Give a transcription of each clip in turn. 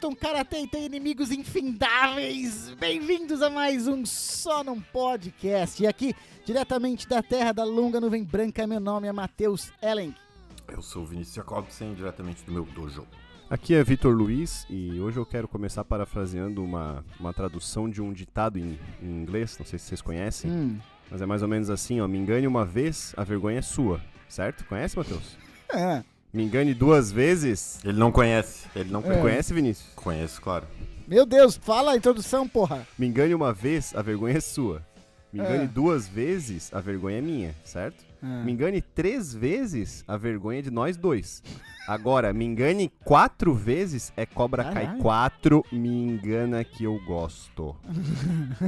lutam karatê e têm inimigos infindáveis. Bem-vindos a mais um Só Num Podcast. E aqui, diretamente da terra da longa nuvem branca, meu nome é Matheus Ellen. Eu sou o Vinícius Jacobsen, diretamente do meu dojo. Aqui é Vitor Luiz e hoje eu quero começar parafraseando uma, uma tradução de um ditado em, em inglês, não sei se vocês conhecem, Hum. mas é mais ou menos assim, ó, me engane uma vez, a vergonha é sua, certo? Conhece, Matheus? É. Me engane duas vezes, Ele não conhece, ele não É. conhece. conhece, Vinícius? Conheço, claro. Meu Deus, fala a introdução, porra. Me engane uma vez, a vergonha é sua. Me engane É. duas vezes, a vergonha é minha, certo? Ah. Me engane três vezes, a vergonha é de nós dois. Agora, me engane quatro vezes, é Cobra Cai Caralho. 4, me engana que eu gosto.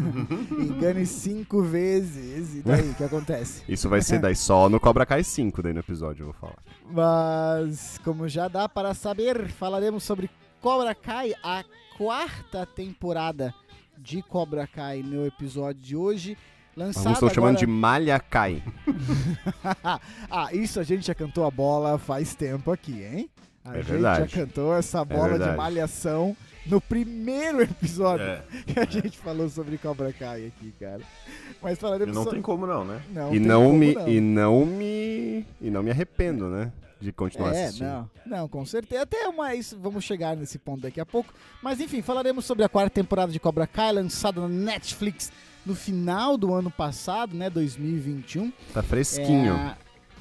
Engane cinco vezes. E daí, o que acontece? Isso vai ser daí só no Cobra Kai 5, daí no episódio eu vou falar. Mas, como já dá para saber, falaremos sobre Cobra Kai, a quarta temporada de Cobra Kai no episódio de hoje. Lançado Alguns estão chamando de agora- Malha Kai. ah, isso a gente já cantou a bola faz tempo aqui, hein? A É gente verdade. já cantou essa bola de verdade. malhação no primeiro episódio É, que a gente falou sobre Cobra Kai aqui, cara. Mas falaremos não so- tem como não, né? Não e não como me não. e não me e não me arrependo, né, de continuar É, assistindo. não, não, com certeza. Até mais, vamos chegar nesse ponto daqui a pouco. Mas enfim, falaremos sobre a quarta temporada de Cobra Kai, lançada na Netflix no final do ano passado, né, 2021. Tá fresquinho. É,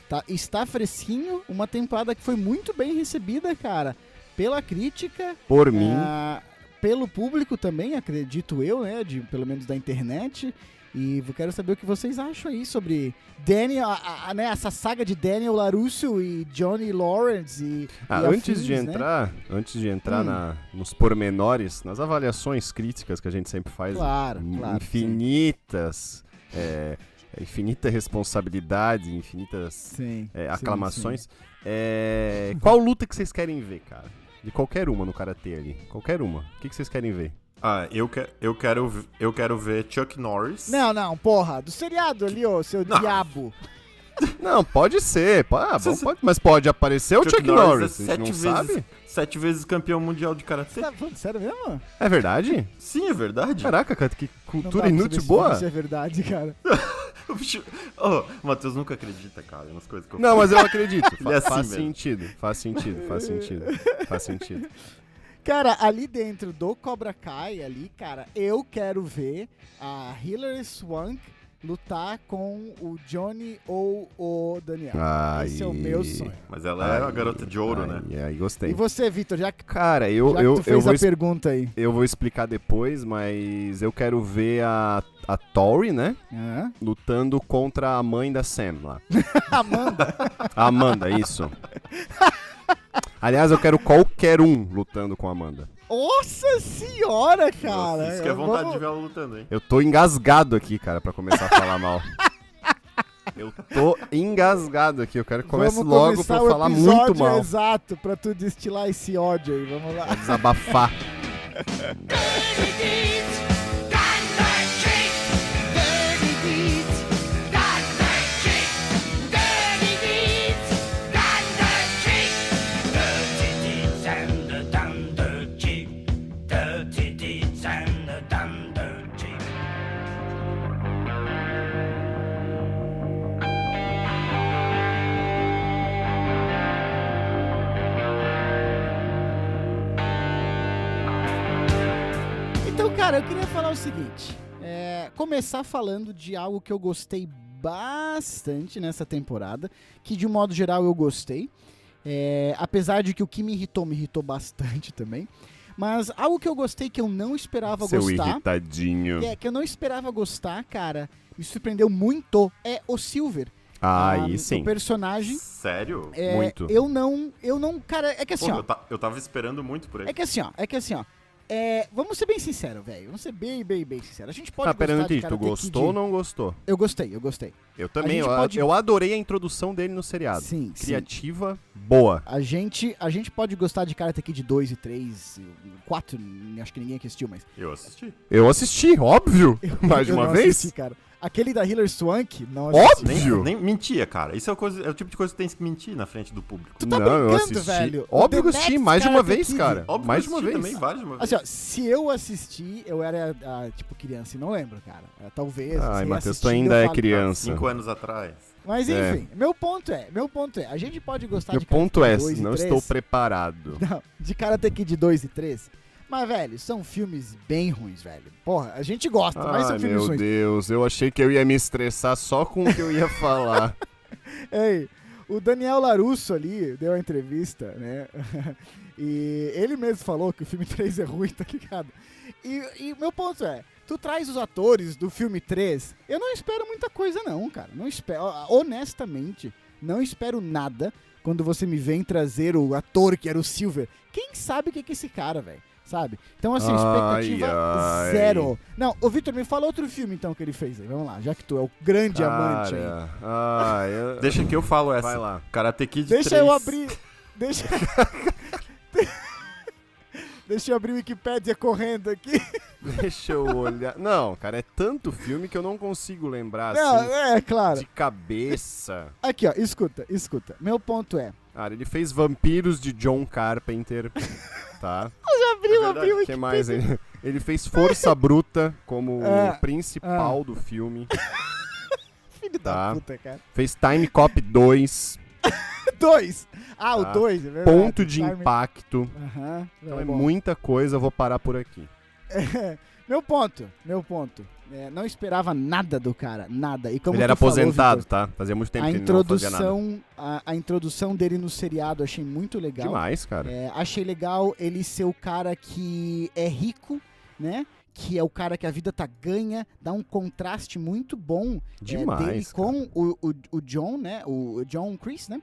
tá- está fresquinho, uma temporada que foi muito bem recebida, cara, pela crítica, Por mim, ah, pelo público também, acredito eu, né, de, pelo menos da internet. E eu quero saber o que vocês acham aí sobre Daniel, a- a- né, essa saga de Daniel LaRusso e Johnny Lawrence e, ah, e antes de né? entrar, antes de entrar Hum. na, nos pormenores, nas avaliações críticas que a gente sempre faz, Claro, in- claro. infinitas, é, infinita responsabilidade, infinitas Sim, é, sim, aclamações. É, qual luta que vocês querem ver, cara? De qualquer uma no karatê ali, qualquer uma. O que, que vocês querem ver? Ah, eu, que, eu, quero, eu quero ver Chuck Norris. Não, não, porra, do seriado ali, ô, seu Não. diabo. Não, pode ser, ah, bom, Se- pode- mas pode aparecer o Chuck, Norris, é gente não sete vezes, sabe? sete vezes campeão mundial de karatê. tá falando sério mesmo? É verdade? Sim, é verdade. Caraca, cara, que cultura inútil boa. Isso é verdade, cara. Oh, o Matheus nunca acredita, cara, nas coisas que eu Não, mas eu acredito. Ele Fa- é assim faz mesmo. sentido, faz sentido, faz sentido, faz sentido. Cara, ali dentro do Cobra Kai, ali, cara, eu quero ver a Hilary Swank lutar com o Johnny ou o Daniel. Ai, Esse é o meu sonho. Mas ela é a garota de ouro, né? ai, Aí E gostei. você, Vitor, já, que- Cara, eu, já que eu, tu eu, fez vou, a pergunta aí. eu vou explicar depois, mas eu quero ver a, a Tori, né? Hã? Lutando contra a mãe da Sam lá. Amanda. Amanda, isso. Aliás, eu quero qualquer um lutando com a Amanda. Nossa senhora, cara. Nossa, isso que é vontade Vamos- de ver ela lutando, hein? Eu tô engasgado aqui, cara, pra começar a falar mal. Eu tô engasgado aqui, eu quero que comece vamos logo pra eu falar muito mal. exato, pra tu destilar esse ódio aí. Vamos lá. Pra desabafar. o seguinte. é, começar falando de algo que eu gostei bastante nessa temporada, que de um modo geral eu gostei. é, apesar de que o que me irritou, me irritou bastante também. Mas algo que eu gostei que eu não esperava Seu gostar. irritadinho. é, que eu não esperava gostar, cara, me surpreendeu muito, é o Silver. Ah, sim. O personagem. Sério? é, Muito. Eu não. Eu não. Cara, é que assim, Pô, ó. eu, ta- eu tava esperando muito por ele. É que assim, ó. É que assim, ó. É, vamos ser bem sinceros, velho. Vamos ser bem, bem, bem sinceros. A gente pode Ah, pera, eu não gostar de entendi. Tu gostou ou não gostou? Eu gostei, eu gostei. Eu também. Eu, pode- eu adorei a introdução dele no seriado. Sim, sim. Criativa, boa. A gente, a gente pode gostar de Karate Kid 2 e 3, 4, acho que ninguém aqui assistiu, mas... Eu assisti. Eu assisti, óbvio. Mais de eu uma vez. assisti, cara. Aquele da Hilary Swank, não assisti. Óbvio. Nem, Viu? nem mentia, cara. Isso é, o coisa- é o tipo de coisa que tem que mentir na frente do público. Tu tá não, eu brincando, assisti. velho. Óbvio que eu assisti mais de uma vez, Kid. cara. Óbvio mais que de eu uma vez. também, várias de uma vez. Assim, ó, se eu assisti, eu era, ah, tipo, criança e não lembro, cara. É, Talvez. Ai, sem Matheus, tu ainda eu é falo, criança. Cinco anos atrás. Mas É. enfim, meu ponto é, meu ponto é, a gente pode gostar Meu de Karate ponto Kid é, 2 e não 3, estou preparado. Não, de Karate Kid 2 e 3. Mas, velho, são filmes bem ruins, velho. Porra, a gente gosta, mas são filmes meu ruins. Deus, eu achei que eu ia me estressar só com o que eu ia falar. Ei, o Daniel Larusso ali deu a entrevista, né? e ele mesmo falou que o filme 3 é ruim, tá ligado? E, e meu ponto é, tu traz os atores do filme 3, eu não espero muita coisa não, cara. Não espero, honestamente, não espero nada quando você me vem trazer o ator que era o Silver. Quem sabe o que que é esse cara, velho? Sabe? Então, assim, expectativa ai. zero. Não, ô Vitor, me fala outro filme então que ele fez aí. Vamos lá, já que tu é o grande amante aí. Cara, ai, eu- Deixa que eu falo essa. Vai lá. Karate Kid Deixa 3. eu abrir. Deixa. Deixa eu abrir o Wikipédia correndo aqui. Deixa eu olhar. Não, cara, é tanto filme que eu não consigo lembrar Não, assim é, claro. de cabeça. Aqui, ó, escuta, escuta. Meu ponto é. Cara, ele fez Vampiros de John Carpenter, tá? Abriu, verdade. abriu o que mais? Ele, ele fez Força Bruta como É, o principal do filme. Filho Tá. da puta, cara. Fez Time Cop 2, Dois. Ah, o Tá. dois, é verdade. Ponto de Time- Impacto. Aham. Então tá é bom. muita coisa, eu vou parar por aqui. Meu ponto, meu ponto. É, não esperava nada do cara, nada. E como ele era falou, aposentado, Vitor, tá? Fazia muito tempo a que ele não fazia nada. introdução, a, a introdução dele no seriado achei muito legal. Demais, cara. É, achei legal ele ser o cara que é rico, né? Que é o cara que a vida tá ganha, dá um contraste muito bom é, Demais. dele cara. com o, o, o John, né? O, o John Chris, né?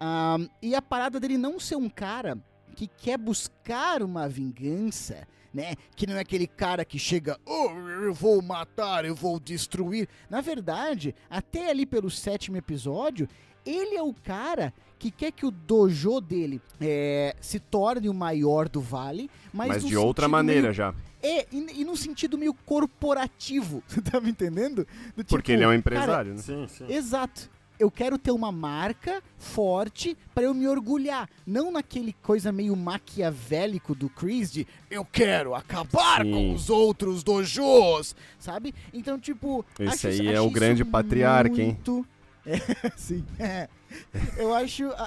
Ahn, e a parada dele não ser um cara que quer buscar uma vingança, né? Que não é aquele cara que chega, oh, eu vou matar, eu vou destruir. Na verdade, até ali pelo sétimo episódio, ele é o cara que quer que o dojo dele é, se torne o maior do vale, mas, Mas de outra maneira meio- já. é, e, e num sentido meio corporativo, você tá me entendendo? Do Porque tipo, ele é um cara, empresário, né? Sim, sim. Exato. Eu quero ter uma marca forte pra eu me orgulhar. Não naquele coisa meio maquiavélico do Chris de eu quero acabar Sim. com os outros dojos, sabe? Então, tipo. Esse acho aí é achei o isso grande patriarca, hein? muito- É, sim. é. Eu acho. a-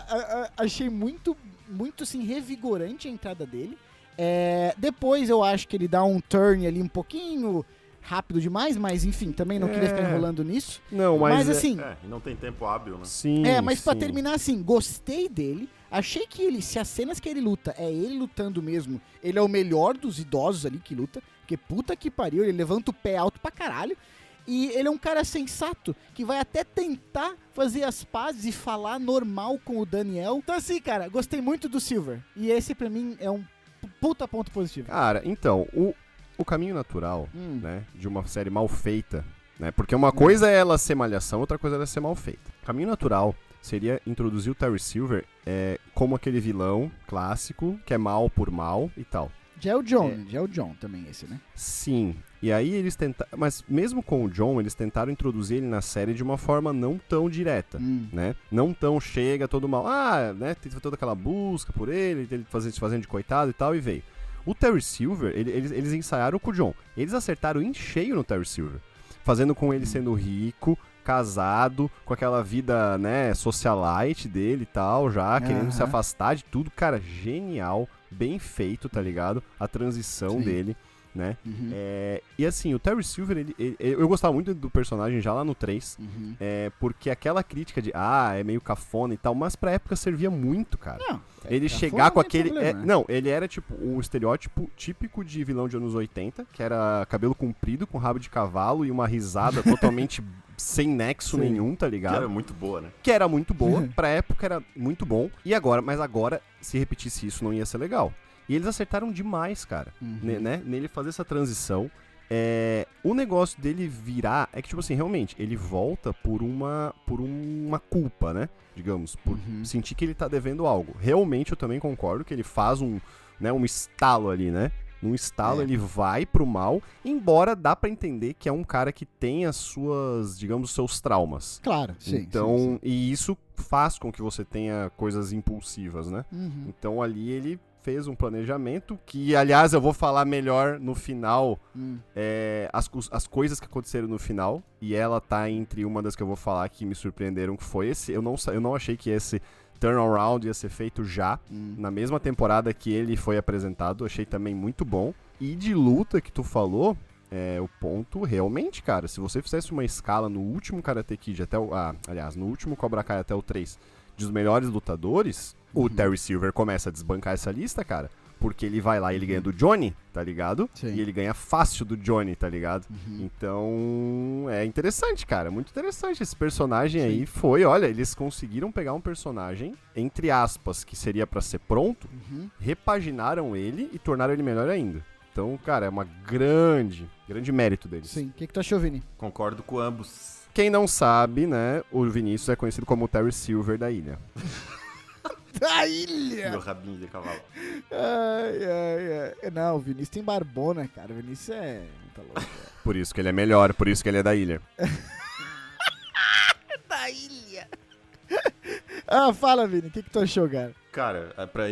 a- achei muito, muito assim, revigorante a entrada dele. É, depois eu acho que ele dá um turn ali um pouquinho rápido demais, mas enfim, também não queria ficar É. enrolando nisso. Não, mas. Mas, é- assim, É, não tem tempo hábil, né? Sim. é, mas pra sim. terminar assim, gostei dele. Achei que ele, se as cenas que ele luta é ele lutando mesmo, ele é o melhor dos idosos ali que luta. Porque puta que pariu, ele levanta o pé alto pra caralho. E ele é um cara sensato, que vai até tentar fazer as pazes e falar normal com o Daniel. Então assim, cara, gostei muito do Silver. E esse pra mim é um puta ponto positivo. Cara, então, o, o caminho natural, Hum. né, de uma série mal feita, né, porque uma coisa é ela ser malhação, outra coisa é ela ser mal feita. O caminho natural seria introduzir o Terry Silver é, como aquele vilão clássico, que é mal por mal e tal. Já é o John, É. já é o John também esse, né? Sim. E aí eles tentaram. Mas mesmo com o John, eles tentaram introduzir ele na série de uma forma não tão direta. Hum. Né? Não tão chega todo mal. Ah, né? Teve toda aquela busca por ele, ele fazendo, se fazendo de coitado e tal, e veio. O Terry Silver, ele- eles, eles ensaiaram com o John. Eles acertaram em cheio no Terry Silver. Fazendo com ele sendo rico, casado, com aquela vida, né, socialite dele e tal, já, querendo se Aham. afastar de tudo. Cara, genial, bem feito, tá ligado? A transição Sim. dele, né? Uhum. É, e assim, o Terry Silver, ele, ele- eu gostava muito do personagem já lá no 3, Uhum. é, porque aquela crítica de, ah, é meio cafona e tal, mas pra época servia muito, cara. Não, é- Ele é chegar com aquele. problema, é, né? não, ele era tipo um estereótipo típico de vilão de anos 80, que era cabelo comprido, com rabo de cavalo e uma risada totalmente sem nexo Sim. nenhum, tá Que ligado? era muito boa, né? que era muito boa, pra época era muito bom. E agora, mas agora, se repetisse isso, não ia ser legal. E eles acertaram demais, cara. Uhum. Né? Nele fazer essa transição. É, o negócio dele virar é que, tipo assim, realmente, ele volta por uma, por uma culpa, né? Digamos, por Uhum. sentir que ele tá devendo algo. Realmente, eu também concordo que ele faz um, né, um estalo ali, né? Num estalo É. ele vai pro mal, embora dá pra entender que é um cara que tem as suas, digamos, os seus traumas. Claro, sim. então, sim, e isso faz com que você tenha coisas impulsivas, né? sim. Uhum. Então ali ele fez um planejamento que, aliás, eu vou falar melhor no final Hum. é, as, as coisas que aconteceram no final. E ela tá entre uma das que eu vou falar que me surpreenderam, que foi esse. Eu não, eu não achei que esse turnaround ia ser feito já. Hum. Na mesma temporada que ele foi apresentado, achei também muito bom. E de luta que tu falou, é o ponto realmente, cara. Se você fizesse uma escala no último Karate Kid até o. Ah, aliás, no último Cobra Kai até o 3, dos melhores lutadores, o. Terry Silver começa a desbancar essa lista, cara. Porque ele vai lá e ele ganha do Johnny, tá ligado? Sim. E ele ganha fácil do Johnny, tá ligado? Uhum. Então, é interessante, cara. Muito interessante. Esse personagem aí foi, olha, eles conseguiram pegar um personagem, entre aspas, que seria pra ser pronto, Uhum. repaginaram ele e tornaram ele melhor ainda. Então, cara, é uma grande, grande mérito deles. Sim. O que, que tu achou, Vini? Concordo com ambos. Quem não sabe, né, o Vinícius é conhecido como o Terry Silver da ilha. Da ilha! Meu rabinho de cavalo. Ai, ai, ai. Não, o Vinícius tem barbona, cara. O Vinícius é. Tá louco. Por isso que ele é melhor, por isso que ele é da ilha. da ilha! ah, fala, Vini. O que, que tu achou, cara? Cara, é pra,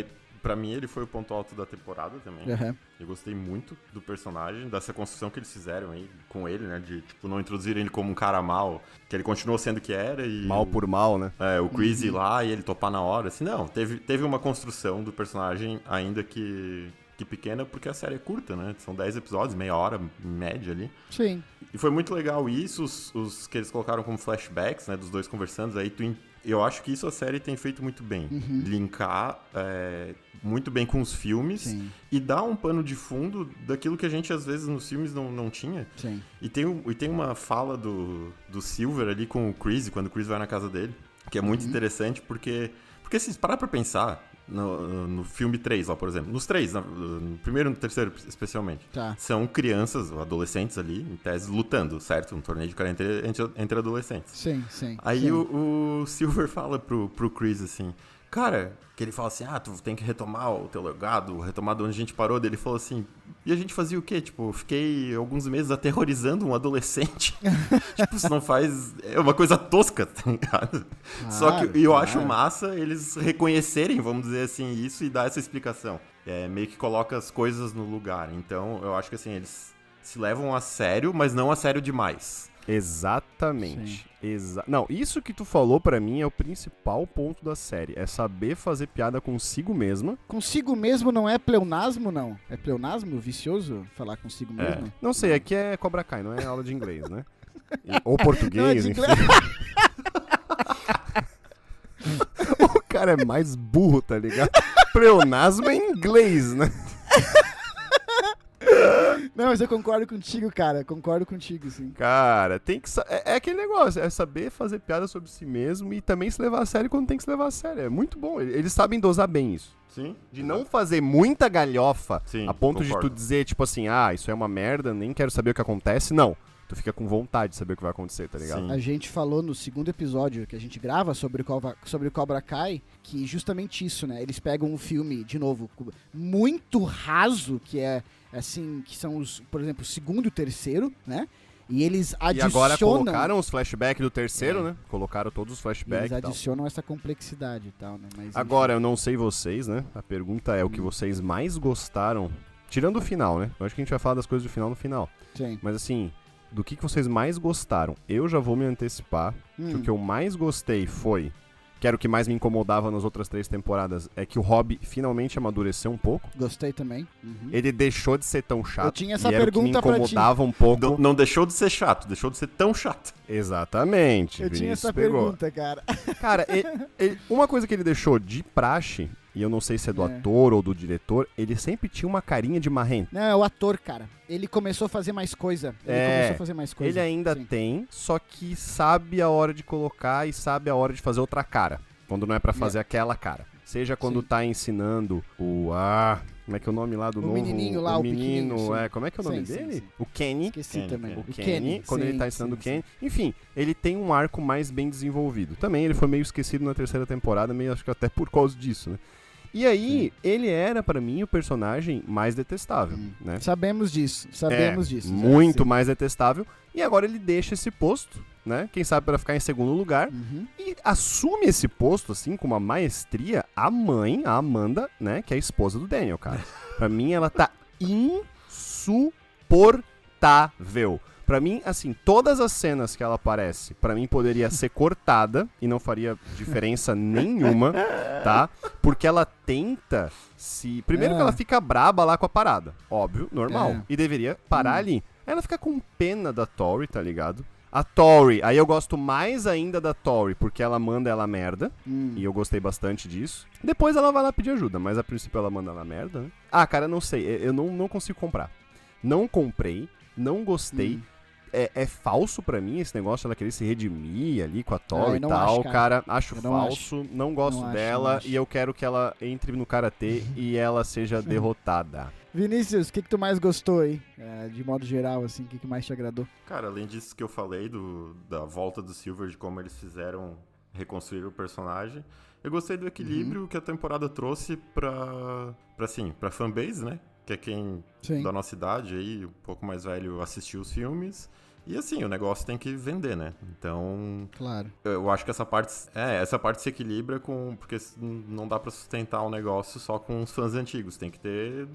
pra mim ele foi o ponto alto da temporada também. Aham. Eu gostei muito do personagem, dessa construção que eles fizeram aí com ele, né? De, tipo, não introduzirem ele como um cara mal, que ele continuou sendo o que era e... Mal o- por mal, né? É, o Chris ir lá e ele topar na hora, assim, não, teve, teve uma construção do personagem, ainda que, que pequena, porque a série é curta, né? São 10 episódios, meia hora, em média ali. Sim. E foi muito legal isso, os, os que eles colocaram como flashbacks, né, dos dois conversando, aí tu, eu acho que isso a série tem feito muito bem. Uhum. Linkar é, muito bem com os filmes Sim. e dar um pano de fundo daquilo que a gente, às vezes, nos filmes não, não tinha. Sim. E tem, e tem uma fala do, do Silver ali com o Chris, quando o Chris vai na casa dele, que é muito Uhum. interessante, porque, porque se parar pra pensar, no, no filme 3 lá, por exemplo, nos três, na- no primeiro e no terceiro especialmente, Tá. são crianças, ou adolescentes ali, em tese, lutando, certo? Um torneio de cara entre, entre, entre adolescentes. Sim, sim. Aí sim. o, o Silver fala pro, pro Chris assim, cara, que ele fala assim, ah, tu tem que retomar o teu legado, retomar de onde a gente parou. Daí ele falou assim, e a gente fazia o quê? Tipo, fiquei alguns meses aterrorizando um adolescente. tipo, isso não faz. É uma coisa tosca, tá ligado? Só Claro, que eu claro. acho massa eles reconhecerem, vamos dizer assim, isso e dar essa explicação. É, meio que coloca as coisas no lugar. Então, eu acho que assim, eles se levam a sério, mas não a sério demais. Exatamente. Exa não, isso que tu falou pra mim é o principal ponto da série. É saber fazer piada consigo mesma. Consigo mesmo não é pleonasmo, não? É pleonasmo vicioso falar consigo É. mesmo? Não sei, aqui é Cobra Kai, não é aula de inglês, né? Ou português, Não, é de enfim. o cara é mais burro, tá ligado? Pleonasmo é em inglês, né? Não, mas eu concordo contigo, cara. Concordo contigo, sim. Cara, tem que. É, é aquele negócio, é saber fazer piada sobre si mesmo e também se levar a sério quando tem que se levar a sério. É muito bom. Eles sabem dosar bem isso. Sim. De não fazer muita galhofa Sim, a ponto de concordo. tu dizer, tipo assim, ah, isso é uma merda, nem quero saber o que acontece. Não. Tu fica com vontade de saber o que vai acontecer, tá ligado? Sim. A gente falou no segundo episódio que a gente grava sobre o Cobra, sobre o Cobra Kai, que justamente isso, né? Eles pegam um filme, de novo, muito raso, que é assim, que são os, por exemplo, o segundo e o terceiro, né? E eles E adicionam. agora colocaram os flashbacks do terceiro, É. né? Colocaram todos os eles flashbacks e tal. adicionam essa complexidade e tal, né? Mas, enfim. Agora, eu não sei vocês, né? A pergunta é o que Hum. vocês mais gostaram. Tirando o final, né? Eu acho que a gente vai falar das coisas do final no final. Sim. Mas assim, do que, que vocês mais gostaram? Eu já vou me antecipar que Hum, o que eu mais gostei foi. Que era o que mais me incomodava nas outras três temporadas. É que o Hobby finalmente amadureceu um pouco. Gostei também. Uhum. Ele deixou de ser tão chato. Eu tinha essa e era o que me pergunta incomodava um pouco. Não, não deixou de ser chato, deixou de ser tão chato. Exatamente. Eu tinha Vinícius essa pegou. pergunta, cara. Cara, e- e- uma coisa que ele deixou de praxe, e eu não sei se é do É. ator ou do diretor, ele sempre tinha uma carinha de marrento. Não, é o ator, cara. Ele começou a fazer mais coisa. Ele É, começou a fazer mais coisa. Ele ainda Sim. tem, só que sabe a hora de colocar e sabe a hora de fazer outra cara. Quando não é pra fazer aquela cara. Seja quando É. Sim. tá ensinando o. Ah, como é que é o nome lá do O novo? menininho lá, o menino, pequenininho, sim. é. Como é que é o nome Sim, sim, dele? sim. O Kenny. Esqueci Kenny, também. Kenny. O Kenny, quando ele sim, tá ensinando o sim, Kenny. Enfim, ele tem um arco mais bem desenvolvido. Também ele foi meio esquecido na terceira temporada, meio acho que até por causa disso, né? E aí, ele era pra mim o personagem mais detestável, Hum. né? Sabemos disso, sabemos É, disso. Muito sei. mais detestável. E agora ele deixa esse posto, né? Quem sabe pra ficar em segundo lugar. Uhum. E assume esse posto, assim, com uma maestria, a mãe, a Amanda, né? Que é a esposa do Daniel, cara. pra mim, ela tá insuportável. Pra mim, assim, todas as cenas que ela aparece, pra mim poderia ser cortada e não faria diferença nenhuma, tá? Porque ela tenta se. Primeiro que É. ela fica braba lá com a parada. Óbvio, normal. É. E deveria parar Hum. ali. Ela fica com pena da Tori, tá ligado? A Tori, aí eu gosto mais ainda da Tori, porque ela manda ela merda. Hum. E eu gostei bastante disso. Depois ela vai lá pedir ajuda, mas a princípio ela manda na merda, né? Ah, cara, não sei. Eu eu não, não consigo comprar. Não comprei, não gostei. Hum. É, é falso pra mim esse negócio ela querer se redimir ali com a eu e não tal. acho, cara. cara. acho não falso, não gosto Não acho, dela não acho. e eu quero que ela entre no karatê e ela seja derrotada. Vinícius, o que, que tu mais gostou aí? É, de modo geral, assim, o que, que mais te agradou? Cara, além disso que eu falei do, da volta do Silver, de como eles fizeram reconstruir o personagem, eu gostei do equilíbrio que a temporada trouxe pra, pra assim, pra fanbase, né? Que é quem Sim. da nossa idade aí, um pouco mais velho, assistiu os filmes. E assim, o negócio tem que vender, né? Então, Claro. eu acho que essa parte, é, essa parte se equilibra com, porque não dá pra sustentar o negócio só com os fãs antigos, tem que ter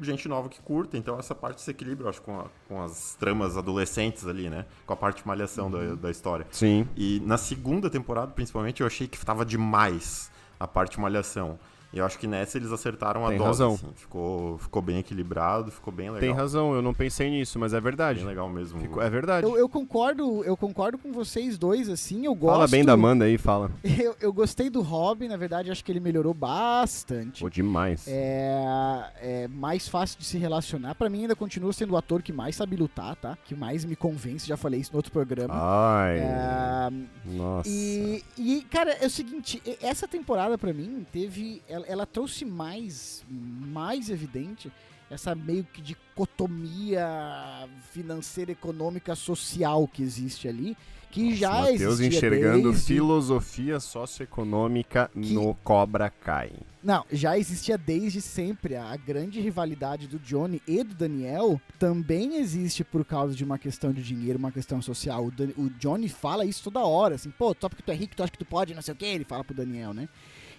gente nova que curta, então essa parte se equilibra, eu acho, com, a- com as tramas adolescentes ali, né? Com a parte de malhação da, da história. Sim. E na segunda temporada, principalmente, eu achei que tava demais a parte malhação. E eu acho que nessa eles acertaram a Tem dose, razão. assim. Ficou, ficou bem equilibrado, ficou bem legal. Tem razão, eu não pensei nisso, mas é verdade. Bem legal mesmo. Ficou- é verdade. Eu, eu concordo, eu concordo com vocês dois, assim, eu gosto... Fala bem da Amanda aí, fala. Eu, eu gostei do Robin, na verdade, acho que ele melhorou bastante. Pô, demais. É, é mais fácil de se relacionar. Pra mim, ainda continua sendo o ator que mais sabe lutar, tá? Que mais me convence. Já falei isso no outro programa. Ai, É, nossa. e, e, cara, é o seguinte, essa temporada pra mim teve, ela, ela trouxe mais, mais evidente essa meio que dicotomia financeira, econômica, social que existe ali, que já Matheus existia enxergando desde... filosofia socioeconômica Que- no Cobra Kai. Não, já existia desde sempre. A grande rivalidade do Johnny e do Daniel também existe por causa de uma questão de dinheiro, uma questão social. O, Dan- o Johnny fala isso toda hora, assim, pô, só porque tu é rico, tu acha que tu pode, não sei o que, ele fala pro Daniel, né?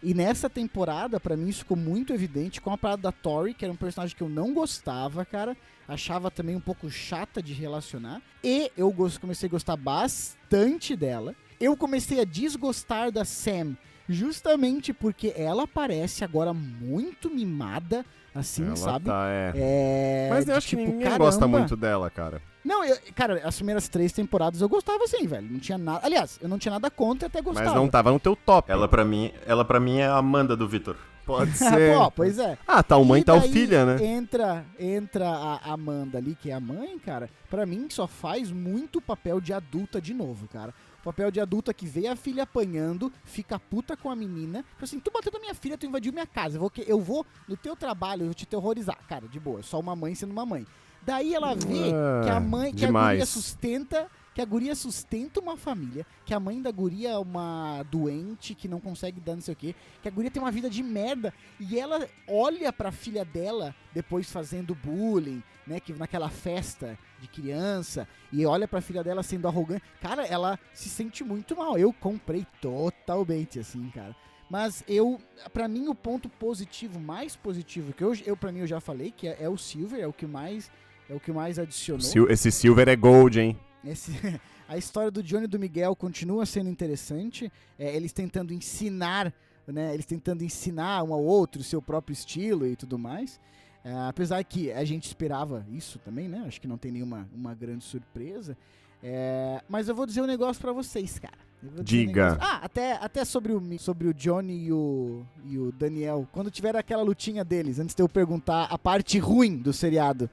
E nessa temporada, pra mim, isso ficou muito evidente com a parada da Tori, que era um personagem que eu não gostava, cara. Achava também um pouco chata de relacionar. E eu comecei a gostar bastante dela. Eu comecei a desgostar da Sam, justamente porque ela parece agora muito mimada, assim, Ela sabe? tá, é. É, Mas eu de acho que tipo, ninguém caramba. gosta muito dela, cara. Não, eu, cara, as primeiras três temporadas eu gostava assim, velho. Não tinha nada. Aliás, eu não tinha nada contra até gostava. Mas não tava no teu top. Ela pra mim, ela para mim é a Amanda do Vitor. pode ser. Pô, pois é. Ah, tal mãe, E tal daí filha, né? Entra, entra a Amanda ali, que é a mãe, cara. Pra mim, só faz muito papel de adulta de novo, cara. Papel de adulta que vê a filha apanhando, fica puta com a menina. Tipo assim, tu bateu na minha filha, tu invadiu minha casa. Eu vou, que- eu vou no teu trabalho, eu vou te terrorizar. Cara, de boa, só uma mãe sendo uma mãe. Daí ela vê Ah, que a mãe, que a demais. guria sustenta, que a guria sustenta uma família, que a mãe da guria é uma doente que não consegue dar não sei o quê, que a guria tem uma vida de merda e ela olha pra filha dela depois fazendo bullying, né, que naquela festa de criança e olha pra filha dela sendo arrogante. Cara, ela se sente muito mal. Eu comprei totalmente assim, cara. Mas eu, pra mim o ponto positivo, mais positivo que eu, eu para mim eu já falei, que é, é o Silver, é o que mais é o que mais adicionou. Sil- Esse Silver é gold, hein? Esse- a história do Johnny e do Miguel continua sendo interessante. é, eles tentando ensinar, né? Eles tentando ensinar um ao outro o seu próprio estilo e tudo mais. É, apesar que a gente esperava isso também, né? Acho que não tem nenhuma uma grande surpresa. É, mas eu vou dizer um negócio pra vocês, cara. Um Diga. negócio- Ah, até, até sobre, o, sobre o Johnny e o, e o Daniel. Quando tiver aquela lutinha deles, antes de eu perguntar a parte ruim do seriado.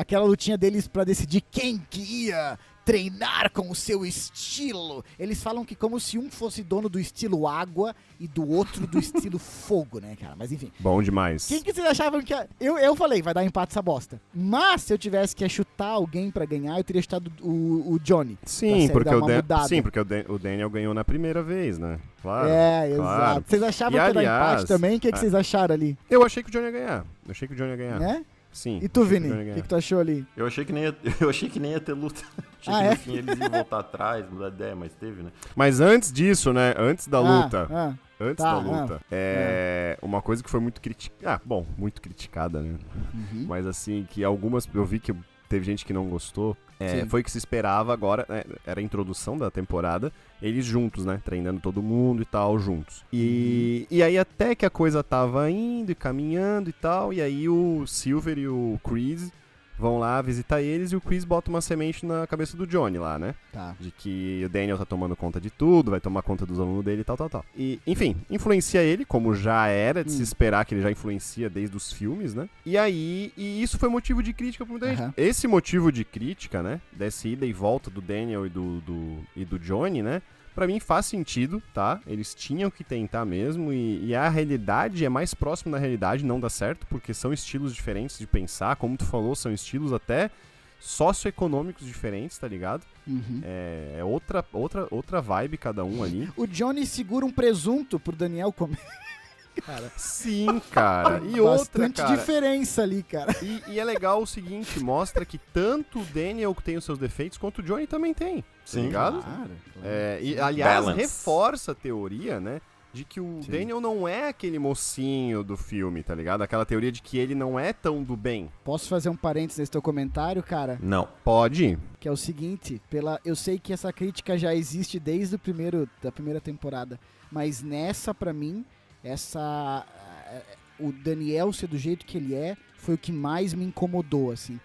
Aquela lutinha deles pra decidir quem que ia treinar com o seu estilo. Eles falam que como se um fosse dono do estilo água e do outro do estilo fogo, né, cara? Mas enfim. Bom demais. Quem que vocês achavam que. ia- Eu, eu falei, vai dar empate essa bosta. Mas se eu tivesse que chutar alguém pra ganhar, eu teria chutado o, o Johnny. Sim, porque, o, Dan-. Sim, porque o, Dan- o Daniel ganhou na primeira vez, né? Claro. é, claro. exato. Vocês achavam E, que ia dar empate também? O que, que é. vocês acharam ali? Eu achei que o Johnny ia ganhar. Eu achei que o Johnny ia ganhar. Né? Sim. E tu, Vini? o que, que tu achou ali? Eu achei que nem ia, eu achei que nem ia ter luta. Achei Ah, que é? no fim eles iam voltar atrás, mudar de ideia, mas teve, né? Mas antes disso, né? Antes da Ah, luta. ah. Antes Tá, da luta. É. Uma coisa que foi muito criticada. Ah, bom, muito criticada, né? Uhum. Mas assim, que algumas. Eu vi que teve gente que não gostou. É, foi que se esperava agora, né, era a introdução da temporada, eles juntos, né? Treinando todo mundo e tal, juntos. E, Uhum. e aí até que a coisa tava indo e caminhando e tal, e aí o Silver e o Chris vão lá visitar eles e o Chris bota uma semente na cabeça do Johnny lá, né? Tá. De que o Daniel tá tomando conta de tudo, vai tomar conta dos alunos dele e tal, tal, tal. E, enfim, influencia ele, como já era de se Hum. esperar que ele já influencia desde os filmes, né? E aí, e isso foi motivo de crítica pra muita gente. Esse motivo de crítica, né? Dessa ida e volta do Daniel e do, do- e do Johnny, né? Pra mim faz sentido, tá? Eles tinham que tentar mesmo e, e a realidade é mais próxima da realidade, não dá certo, porque são estilos diferentes de pensar, como tu falou, são estilos até socioeconômicos diferentes, tá ligado? Uhum. É, é outra, outra, outra vibe cada um ali. O Johnny segura um presunto pro Daniel comer. cara, Sim, cara. E outra, bastante cara. diferença ali, cara. E, e é legal o seguinte, mostra que tanto o Daniel tem os seus defeitos, quanto o Johnny também tem. Tá Sim. ligado? Claro, claro. É, e aliás, Balance. reforça a teoria, né? De que o Sim. Daniel não é aquele mocinho do filme, tá ligado? Aquela teoria de que ele não é tão do bem. Posso fazer um parênteses nesse teu comentário, cara? Não. Pode? Que é o seguinte, pela, eu sei que essa crítica já existe desde o primeiro da primeira temporada, mas nessa pra mim, essa eh, o Daniel ser do jeito que ele é foi o que mais me incomodou assim.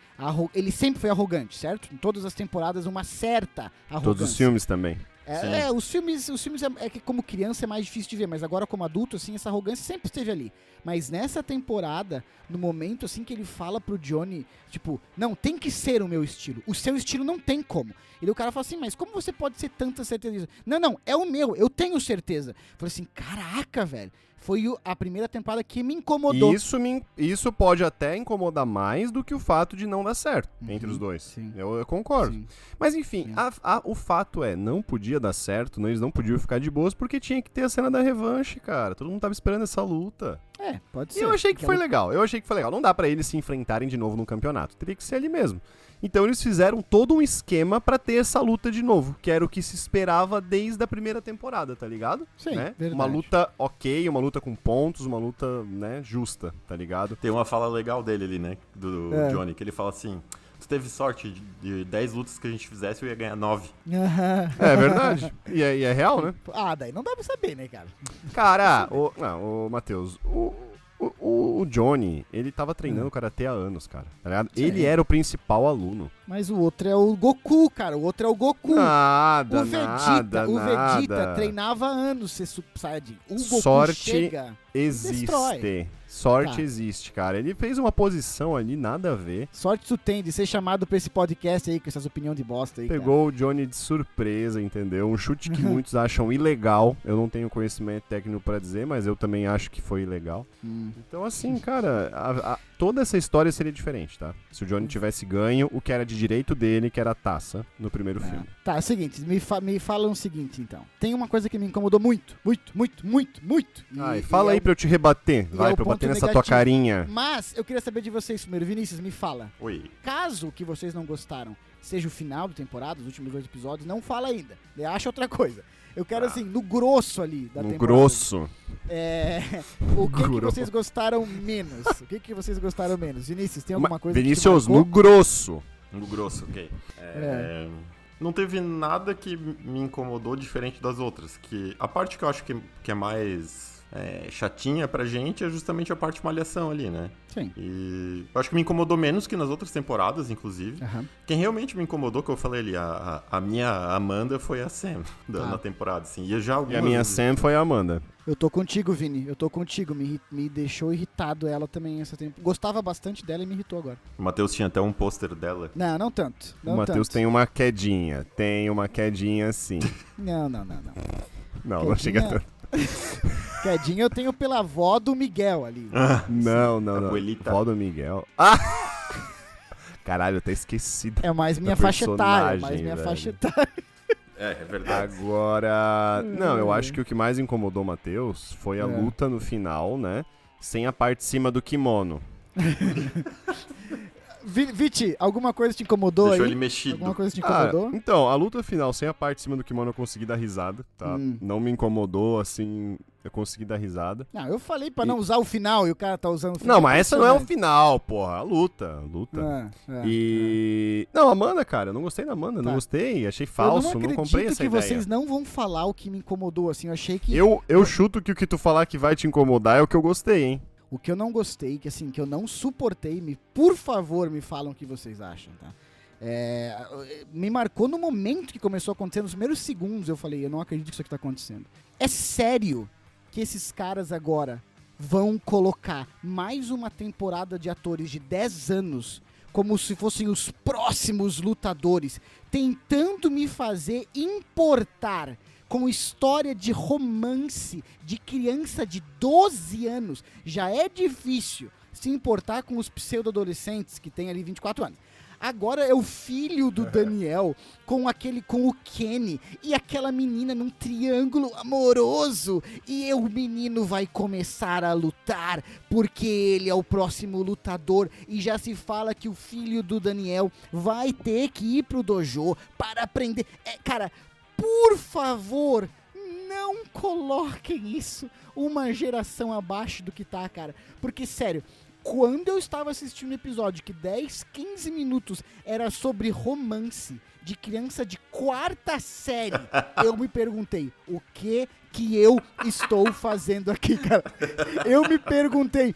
Ele sempre foi arrogante, certo? Em todas as temporadas uma certa arrogância. Todos os filmes também. É, é, os filmes, os filmes é, é que como criança é mais difícil de ver, mas agora como adulto, assim, essa arrogância sempre esteve ali. Mas nessa temporada, no momento assim que ele fala pro Johnny, tipo, não, tem que ser o meu estilo. O seu estilo não tem como. E o cara fala assim, mas como você pode ter tanta certeza disso? Não, não, é o meu, eu tenho certeza. Falei assim, caraca, velho. Foi a primeira temporada que me incomodou. Isso, me, isso pode até incomodar mais do que o fato de não dar certo entre Uhum, os dois. sim. Eu, eu concordo. Sim. Mas enfim, a- a- o fato é, não podia dar certo, não, eles não podiam ficar de boas porque tinha que ter a cena da revanche, cara. Todo mundo tava esperando essa luta. É, pode E ser. eu achei que Aquela- foi legal. Eu achei que foi legal. Não dá pra eles se enfrentarem de novo no campeonato. Teria que ser ali mesmo. Então eles fizeram todo um esquema pra ter essa luta de novo, que era o que se esperava desde a primeira temporada, tá ligado? Sim, Né? verdade. Uma luta ok, uma luta com pontos, uma luta, né, justa, tá ligado? Tem uma fala legal dele ali, né? Do É. Johnny, que ele fala assim: Tu teve sorte de- de 10 lutas que a gente fizesse, eu ia ganhar 9. Aham. É verdade. e, é, e é real, né? Ah, daí não dá pra saber, né, cara? Cara, o, não, o Matheus, o, o, o Johnny, ele tava treinando karatê há anos, cara. Tá. Ele era o principal aluno. Mas o outro é o Goku, cara. O outro é o Goku. Nada, o Vegeta, nada, o Vegeta nada. treinava há anos ser Super Saiyajin. O Goku Sorte chega. Existe. Sorte Tá. existe, cara. Ele fez uma posição ali, nada a ver. Sorte tu tem de ser chamado pra esse podcast aí com essas opiniões de bosta aí. Pegou o Johnny de surpresa, entendeu? Um chute que muitos acham ilegal. Eu não tenho conhecimento técnico pra dizer, mas eu também acho que foi ilegal. Cara. Hum. Então, assim, cara, a- a- toda essa história seria diferente, tá? Se o Johnny tivesse ganho o que era de direito dele, que era a taça, no primeiro filme. Tá, é o seguinte, me, fa me falam o seguinte, então. Tem uma coisa que me incomodou muito, muito, muito, muito, muito. E- Ai, e fala é aí o- pra eu te rebater. Vai, é pra eu bater nessa tua negativo. carinha. Mas eu queria saber de vocês primeiro. Vinícius, me fala. Oi. Caso o que vocês não gostaram seja o final da temporada, os últimos dois episódios, não fala ainda. né? Acha outra coisa. Eu quero, Ah. assim, no grosso ali da No temporada. grosso. É, o que, que vocês gostaram menos? O que, que vocês gostaram menos? Vinícius, tem Ma- alguma coisa Vinícius, que no grosso. No grosso, ok. É, Não teve nada que me incomodou diferente das outras. Que a parte que eu acho que, que é mais é, chatinha pra gente é justamente a parte malhação ali, né? Sim. E eu acho que me incomodou menos que nas outras temporadas, inclusive. Aham. Quem realmente me incomodou, que eu falei ali, a, a, a minha Amanda foi a Sam da, Tá. na temporada, assim. E, já E a minha vezes- Sam foi a Amanda. Eu tô contigo, Vini. Eu tô contigo. Me, me deixou irritado ela também essa tempo. Gostava bastante dela e me irritou agora. O Matheus tinha até um pôster dela. Não, não tanto. Não o Matheus tem uma quedinha. Tem uma quedinha sim. Não, não, não, não. Não, não chega Quedinha- tanto. Quedinha eu tenho pela avó do Miguel ali. Não, não, não. Abuelita. Vó do Miguel. Ah! Caralho, eu até esquecido. É mais minha faixa etária. Mais minha velho. faixa etária. É, é verdade. Agora. Não, eu acho que o que mais incomodou o Matheus foi a É. luta no final, né? Sem a parte de cima do kimono. Vi- Viti, alguma coisa te incomodou Deixou aí? ele mexido. Alguma coisa te Ah, incomodou? então, a luta final sem a parte de cima do kimono eu consegui dar risada, tá? Hum. Não me incomodou, assim, eu consegui dar risada. Não, eu falei pra E- não usar o final e o cara tá usando o final. Não, mas essa não é o Impressionante. final, porra. A luta, a luta. É, é, E. Não, Amanda, cara, eu não gostei da Amanda, Tá. não gostei, achei Eu falso, não não, comprei essa que ideia. vocês não vão falar o que me incomodou, assim. Eu achei que. Eu, eu chuto que o que tu falar que vai te incomodar é o que eu gostei, hein? O que eu não gostei, que assim, que eu não suportei, me, por favor, me falam o que vocês acham, tá? É, me marcou no momento que começou a acontecer, nos primeiros segundos eu falei, eu não acredito que isso aqui tá acontecendo. É sério que esses caras agora vão colocar mais uma temporada de atores de 10 anos como se fossem os próximos lutadores, tentando me fazer importar com história de romance de criança de 12 anos. Já é difícil se importar com os pseudo-adolescentes que têm ali 24 anos. Agora é o filho do Daniel com aquele com o Kenny e aquela menina num triângulo amoroso e o menino vai começar a lutar porque ele é o próximo lutador e já se fala que o filho do Daniel vai ter que ir pro dojo para aprender. É, cara, por favor, não coloquem isso uma geração abaixo do que tá, cara. Porque, sério, quando eu estava assistindo um episódio que 10, 15 minutos era sobre romance de criança de quarta série, eu me perguntei, o que que eu estou fazendo aqui, cara? Eu me perguntei,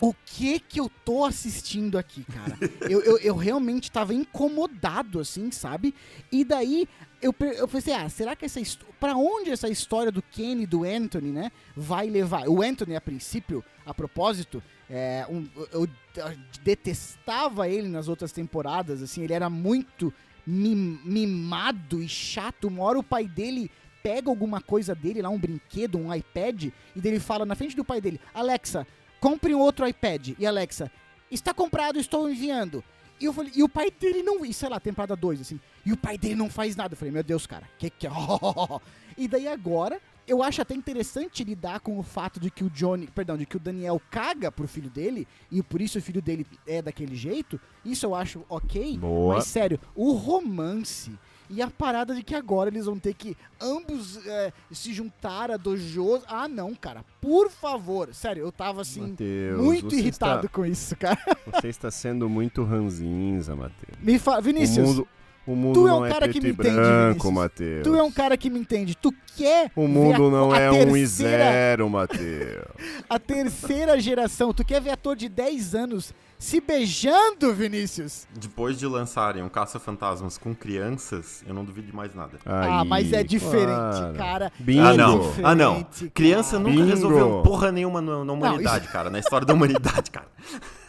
o que que eu tô assistindo aqui, cara? Eu, eu, eu realmente tava incomodado, assim, sabe? E daí eu, eu pensei, ah, será que essa. Pra onde essa história do Kenny e do Anthony, né, vai levar? O Anthony, a princípio, a propósito, é, um- eu, eu detestava ele nas outras temporadas, assim, ele era muito mim- mimado e chato. Uma hora o pai dele pega alguma coisa dele lá, um brinquedo, um iPad, e dele fala na frente do pai dele: Alexa, compre um outro iPad. E Alexa, está comprado, estou enviando. E, eu falei, e o pai dele não. E sei lá, temporada 2, assim. E o pai dele não faz nada. Eu falei, meu Deus, cara, que que é? e daí agora, eu acho até interessante lidar com o fato de que o Johnny. Perdão, de que o Daniel caga pro filho dele. E por isso o filho dele é daquele jeito. Isso eu acho ok. Boa. Mas sério, o romance. E a parada de que agora eles vão ter que ambos é, se juntar a dojos. Ah, não, cara. Por favor. Sério, eu tava assim, Mateus, muito irritado está- com isso, cara. Você está sendo muito ranzinza, Matheus. Me O Vinícius, mundo, o mundo tu é um é cara que me e entende, branco, Vinícius. Matheus. tu é um cara que me entende. Tu quer O mundo a- não a é um e terceira- zero, Matheus. A terceira geração. Tu quer ver ator de 10 anos se beijando, Vinícius? Depois de lançarem um Caça-Fantasmas com crianças, eu não duvido de mais nada. ah, Aí, mas é diferente, claro. cara. Bingo. Ah, não. diferente, Ah, não. cara. Criança nunca Bingo. resolveu porra nenhuma na, na humanidade, cara. Na história da humanidade, cara.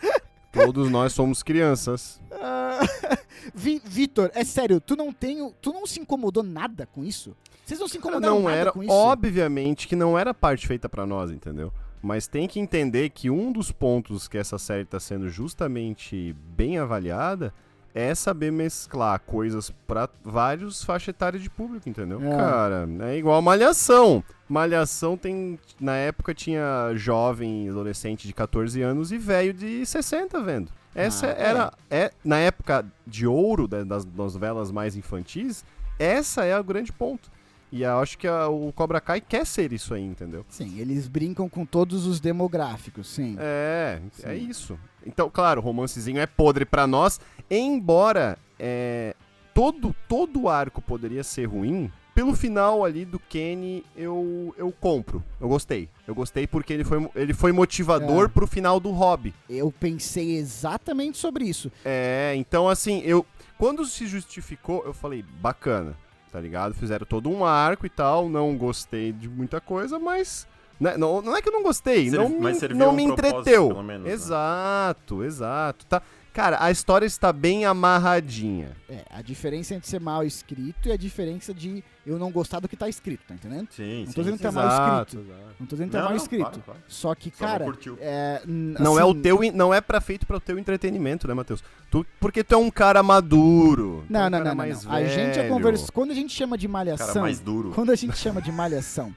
Todos nós somos crianças. Ah, Vi- Vitor, é sério, tu não tem, tu não se incomodou nada com isso? Vocês não se incomodaram não nada era, com isso? obviamente que não era parte feita pra nós, entendeu? Mas tem que entender que um dos pontos que essa série tá sendo justamente bem avaliada é saber mesclar coisas pra vários faixa etária de público, entendeu? É. Cara, é igual Malhação. Malhação tem, na época tinha jovem, adolescente de 14 anos e velho de 60 vendo. Essa Ah, era, é, na época de ouro da- das novelas mais infantis, essa é o grande ponto. E eu acho que a- o Cobra Kai quer ser isso aí, entendeu? Sim, eles brincam com todos os demográficos, sim. É, é Sim. isso. Então, claro, o romancezinho é podre pra nós, embora é, todo todo arco poderia ser ruim, pelo final ali do Kenny, eu, eu compro. Eu gostei. Eu gostei porque ele foi, ele foi motivador É. pro final do Hobby. Eu pensei exatamente sobre isso. É, então assim, eu. Quando se justificou, eu falei, bacana, tá ligado? Fizeram todo um arco e tal. Não gostei de muita coisa, mas. né, Não, não é que eu não gostei, Serv- não me, mas serviu não um me entreteu. pelo menos, né? exato, exato. Tá. Cara, a história está bem amarradinha. É, a diferença entre ser mal escrito e a diferença de eu não gostar do que tá escrito, tá entendendo? Sim, Não sim. tô dizendo que tá sim. mal escrito. exato. Não tô dizendo que tá Não, mal não, escrito. claro, claro. Só que, Só não cara, curtiu. é, n- Não é o assim, teu, não é para feito para o teu entretenimento, né, Matheus? Tu, porque tu é um cara maduro. tu é Não, um não, cara não, não, mais não. A gente é conversa. Quando a gente chama de malhação, Cara mais duro. quando a gente chama de malhação,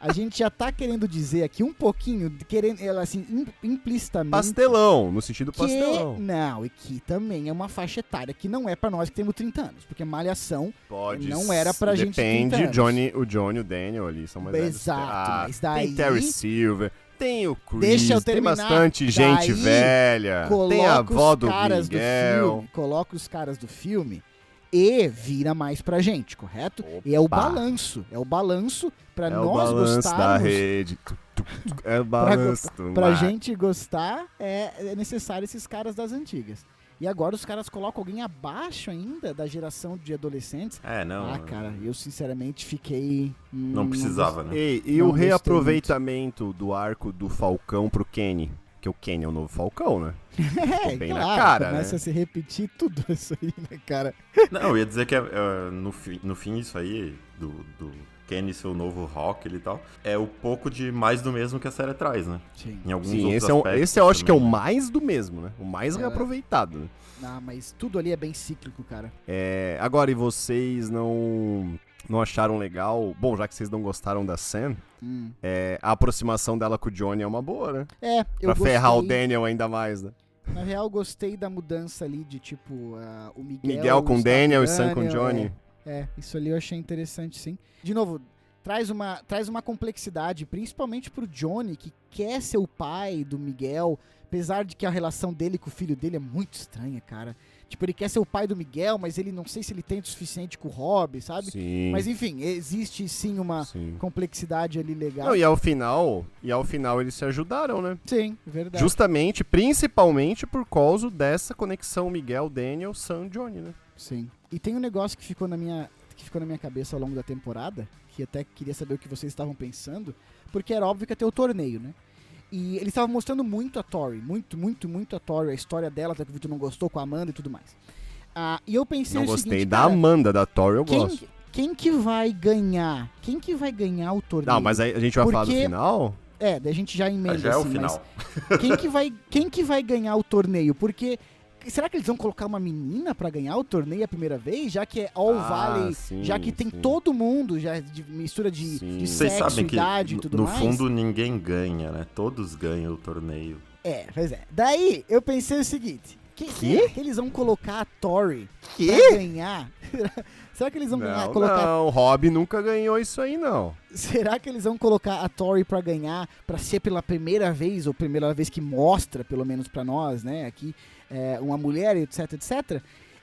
a gente já tá querendo dizer aqui um pouquinho, querendo, ela assim, im- implicitamente. Pastelão, no sentido que, pastelão. Não, e que também é uma faixa etária que não é pra nós que temos 30 anos. Porque malhação, Pode. Não era pra gente de 30 Depende, anos. Johnny, o Johnny e o Daniel ali são mais velhos. Exato, Ah, mas daí- Tem Terry Silver, tem o Chris, Deixa eu tem bastante gente Daí, velha, tem a avó do caras do Miguel. filme, coloca os caras do filme e vira mais pra gente, correto? E é o Opa. balanço, é o balanço pra é o nós balanço da gostarmos. rede. É o balanço do Pra mar. gente gostar, é, é necessário esses caras das antigas. E agora os caras colocam alguém abaixo ainda da geração de adolescentes. É, não. ah, cara, eu sinceramente fiquei. hum, Não precisava, né? Ei, e Não o reaproveitamento do arco do Falcão pro Kenny? Que o Kenny é o novo Falcão, né? É, bem na claro, cara, começa né? a se repetir tudo isso aí, né, cara? Não, eu ia dizer que é, no, fi- no fim isso aí, do, do Kenny ser o novo Rock e tal, é o pouco de mais do mesmo que a série traz, né? Sim. Em alguns Sim, outros esse, é um, aspectos esse eu acho que é o também, né? mais do mesmo, né? O mais É. reaproveitado, né? Ah, mas tudo ali é bem cíclico, cara. É, agora, e vocês não, não acharam legal? Bom, já que vocês não gostaram da Sam, Hum. é, a aproximação dela com o Johnny é uma boa, né? É, eu Pra ferrar o gostei- Daniel ainda mais, né? Na real, gostei da mudança ali de tipo ah, o Miguel. Miguel com está Daniel e Sam com Daniel, Johnny. É, é, isso ali eu achei interessante, sim. De novo, traz uma, traz uma complexidade, principalmente pro Johnny, que quer ser o pai do Miguel, apesar de que a relação dele com o filho dele é muito estranha, cara. Tipo, ele quer ser o pai do Miguel, mas ele não sei se ele tem o suficiente com o Rob, sabe? Sim. Mas enfim, existe sim uma sim. complexidade ali legal. Não, e ao final, e ao final eles se ajudaram, né? Sim, verdade. Justamente, principalmente por causa dessa conexão Miguel, Daniel, Sam, Johnny, né? Sim. E tem um negócio que ficou na minha que ficou na minha cabeça ao longo da temporada, que até queria saber o que vocês estavam pensando, porque era óbvio que ia ter o torneio, né? E eles estavam mostrando muito a Tori, muito, muito, muito a Tori, a história dela, até que o Vitor não gostou com a Amanda e tudo mais. Ah, e eu pensei Não o gostei seguinte, da cara, Amanda, da Tori eu gosto. quem, quem que vai ganhar? Quem que vai ganhar o torneio? Não, mas aí a gente vai falar do Porque- final? É, daí a gente já emenda já é o assim, mas final. quem que vai quem que vai ganhar o torneio? Porque será que eles vão colocar uma menina pra ganhar o torneio a primeira vez, já que é All Ah, Valley, sim, já que tem sim. todo mundo, já de mistura de, Sim. de sexo, sabem que idade e no, tudo no mais. fundo ninguém ganha, né? Todos ganham o torneio. É, pois é. Daí eu pensei o seguinte, que, Quê? será que eles vão colocar a Tori Quê? pra ganhar? será que eles vão ganhar, Não, colocar não, o Rob nunca ganhou isso aí, não. Será que eles vão colocar a Tori pra ganhar, pra ser pela primeira vez, ou primeira vez que mostra, pelo menos pra nós, né, aqui, é, uma mulher, etc, etc.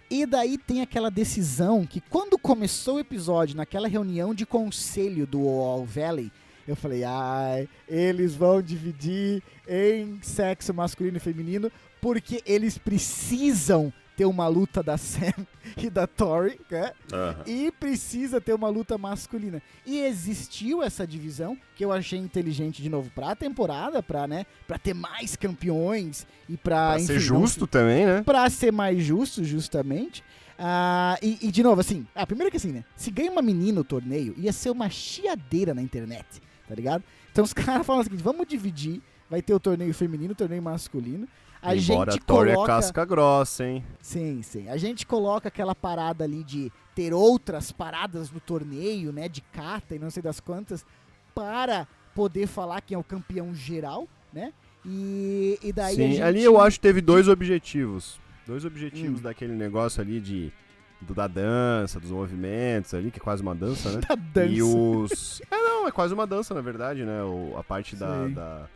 E daí tem aquela decisão que quando começou o episódio, naquela reunião de conselho do All Valley, eu falei, ai, eles vão dividir em sexo masculino e feminino, porque eles precisam ter uma luta da Sam e da Tori, né? Aham. E precisa ter uma luta masculina. E existiu essa divisão, que eu achei inteligente de novo pra temporada, pra, né, pra ter mais campeões e pra, Pra enfim, ser não- justo também, né? pra ser mais justo, justamente. Ah, e, e, de novo, assim, ah, primeiro que assim, né? Se ganha uma menina o torneio, ia ser uma chiadeira na internet, tá ligado? Então os caras falam o seguinte: vamos dividir, vai ter o torneio feminino, o torneio masculino. A Embora gente a Tori coloca. é casca grossa, hein? Sim, sim. A gente coloca aquela parada ali de ter outras paradas no torneio, né? De carta e não sei das quantas, para poder falar quem é o campeão geral, né? E, e daí a Sim, gente... ali eu acho que teve dois objetivos. Dois objetivos Hum. daquele negócio ali de da dança, dos movimentos ali, que é quase uma dança, né? Da dança. E os. É, não, é quase uma dança, na verdade, né? O, a parte da, da-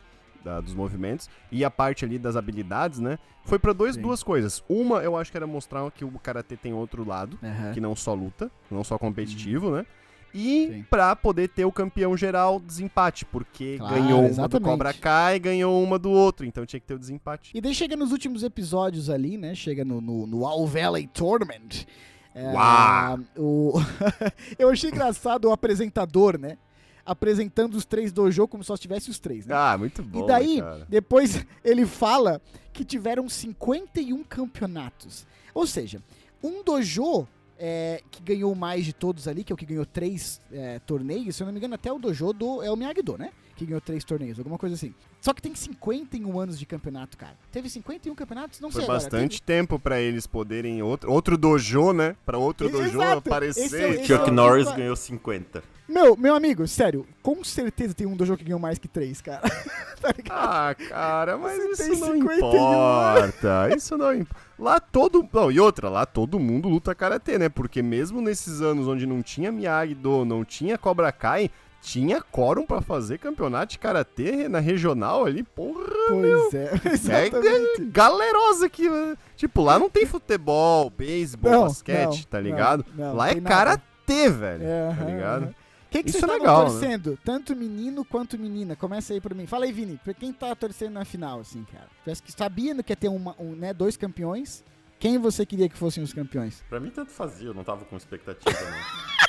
da- dos movimentos e a parte ali das habilidades, né? Foi Sim. duas coisas. Uma, eu acho que era mostrar que o karatê tem outro lado, que não só luta, não só competitivo, né? E pra poder ter o campeão geral desempate, porque Claro, ganhou uma do exatamente. Cobra Kai e ganhou uma do outro, então tinha que ter o desempate. E daí chega nos últimos episódios ali, né? Chega no, no, no All Valley Tournament. É, Uau! o... Eu achei engraçado o apresentador, né? Apresentando os três dojo como se só tivesse os três, né? Ah, muito bom. e daí, cara. depois ele fala que tiveram 51 campeonatos. Ou seja, um dojo é, que ganhou mais de todos ali, que é o que ganhou três é, torneios, se eu não me engano, até o dojo do é o Miyagi-Do, né? Que ganhou três torneios, alguma coisa assim. Só que tem 51 anos de campeonato, cara. Teve 51 campeonatos? Não Foi sei agora. bastante tempo pra eles poderem outro, outro dojo, né? Pra outro Exato. dojo Esse é- aparecer. esse é Chuck Norris é o- ganhou 50. Meu, meu amigo, sério, com certeza tem um dojo que ganhou mais que três, cara. tá? Ah, cara, mas Você tem isso não 51. importa. Isso não importa. Lá todo. Não, e outra, lá todo mundo luta karatê, né? Porque mesmo nesses anos onde não tinha Miyagi-Do, não tinha Cobra Kai, tinha quórum pra fazer campeonato de karatê na regional ali, porra. Pois é, É exatamente. galerosa aqui, né? Tipo, lá não tem futebol, beisebol, Não, basquete, não, tá não, ligado? não, lá é nada. karatê, velho. É, tá ligado? aham. Quem que Isso vocês é legal, né? torcendo? Tanto menino quanto menina. Começa aí pra mim. Fala aí, Vini. Pra quem tá torcendo na final, assim, cara? Parece que sabia que ia ter uma, um, né, dois campeões. Quem você queria que fossem os campeões? Pra mim, tanto fazia, eu não tava com expectativa, não.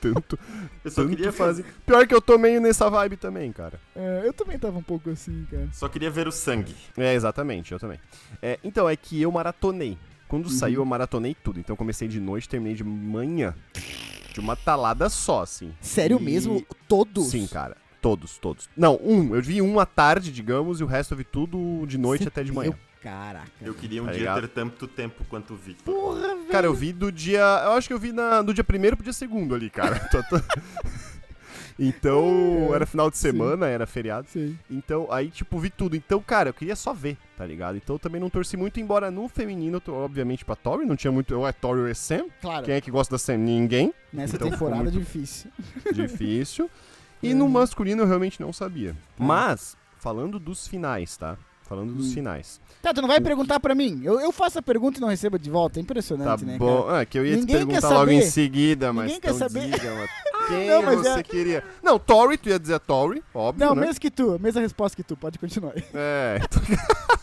Tanto, Eu só tanto queria fazer. fazer. Pior que eu tô meio nessa vibe também, cara. É, eu também tava um pouco assim, cara. Só queria ver o sangue. É, exatamente, eu também. É, então, é que eu maratonei. Quando Uhum. saiu, eu maratonei tudo. Então, comecei de noite, terminei de manhã. De uma talada só, assim. Sério E- mesmo? Todos? Sim, cara. Todos, todos. Não, um. Eu vi um à tarde, digamos, e o resto eu vi tudo de noite Cê- até de manhã. Eu, caraca. Eu queria um Tá dia ligado? ter tanto tempo quanto o Victor. Porra, velho. Cara, eu vi do dia. Eu acho que eu vi na, do dia primeiro pro dia segundo ali, cara. Tô- tô- então, É, era final de sim. semana, era feriado. Sim. Então, aí, tipo, vi tudo. Então, cara, eu queria só ver, tá ligado? Então, eu também não torci muito, embora no feminino, obviamente, pra Tori, não tinha muito. Ou é Tori ou é Sam. Claro, Quem é que gosta da Sam? Ninguém. nessa então temporada muito- difícil. Difícil. E É. no masculino eu realmente não sabia. Tá. Mas, falando dos finais, tá? Falando dos Hum. finais. Tá, tu não vai perguntar pra mim. Eu, eu faço a pergunta e não recebo de volta. É Tá impressionante, né, bom. cara? Ah, que eu ia Ninguém te perguntar logo em seguida, mas Ninguém quer saber. diga, quem Não, mas você é- queria. Não, Tori, tu ia dizer a Tori, óbvio, Não, né? mesmo que tu. Mesma resposta que tu. Pode continuar. É. então-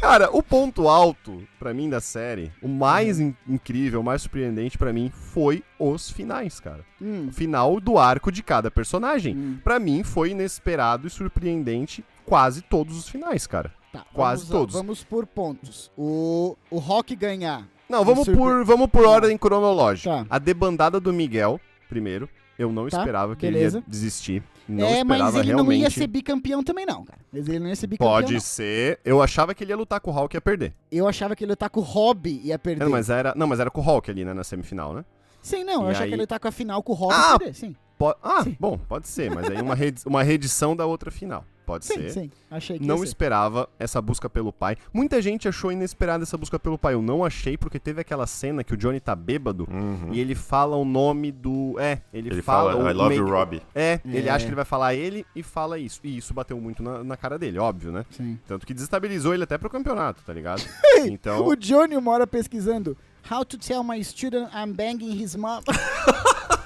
Cara, o ponto alto pra mim da série, o mais in- incrível, o mais surpreendente pra mim foi os finais, cara. Hum, O final do arco de cada personagem. hum. Pra mim foi inesperado e surpreendente quase todos os finais, cara. Tá, Quase vamos, todos. Vamos por pontos. O, o Rock ganhar. Não, vamos surpre- por, vamos por ordem cronológica. Tá. A debandada do Miguel, primeiro. Eu não Tá, esperava que beleza. ele ia desistir. Não é, esperava mas ele realmente. não ia ser bicampeão também, não, cara. Mas ele não ia ser bicampeão. Pode não. ser. Eu achava que ele ia lutar com o Hulk e ia perder. Eu achava que ele ia estar com o Hobby e ia perder. Não, mas era, não, mas era com o Hulk ali, né, na semifinal, né? Sim, não. Eu E achava aí- que ele ia estar com a final com o Hobby Ah! e perder. Sim, Po- ah, Sim. bom, pode ser, mas aí uma, redi- uma reedição da outra final. Pode sim, ser. sim. Achei que Não ia ser. esperava essa busca pelo pai. Muita gente achou inesperada essa busca pelo pai. Eu não achei, porque teve aquela cena que o Johnny tá bêbado Uhum. e ele fala o nome do. É, ele, Ele fala. fala, o I love you, Robbie. É, ele É. acha que ele vai falar ele e fala isso. E isso bateu muito na, na cara dele, óbvio, né? Sim. Tanto que desestabilizou ele até pro campeonato, tá ligado? Então. O Johnny uma hora pesquisando How to tell my student I'm banging his mom.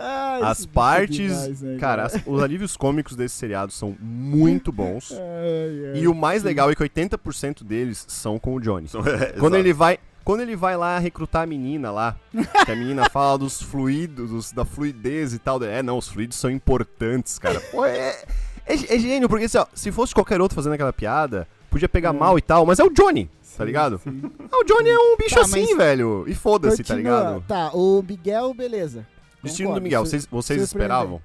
Ai, As é partes. demais, né, cara, as- os alívios cômicos desse seriado são muito bons. Ai, ai. E o mais legal é que 80% deles são com o Johnny. É, Quando ele vai. Quando ele vai lá recrutar a menina lá, que a menina fala dos fluidos, dos- da fluidez e tal. É, não, os fluidos são importantes, cara. Pô, é, é, é gênio, porque assim, ó, se fosse qualquer outro fazendo aquela piada, podia pegar É. mal e tal, mas é o Johnny, tá Sim, ligado? sim. Ah, o Johnny é um bicho Tá, assim, mas- velho. E foda-se, tá ligado? Tá, o Miguel, beleza. Destino do Miguel, vocês, vocês esperavam?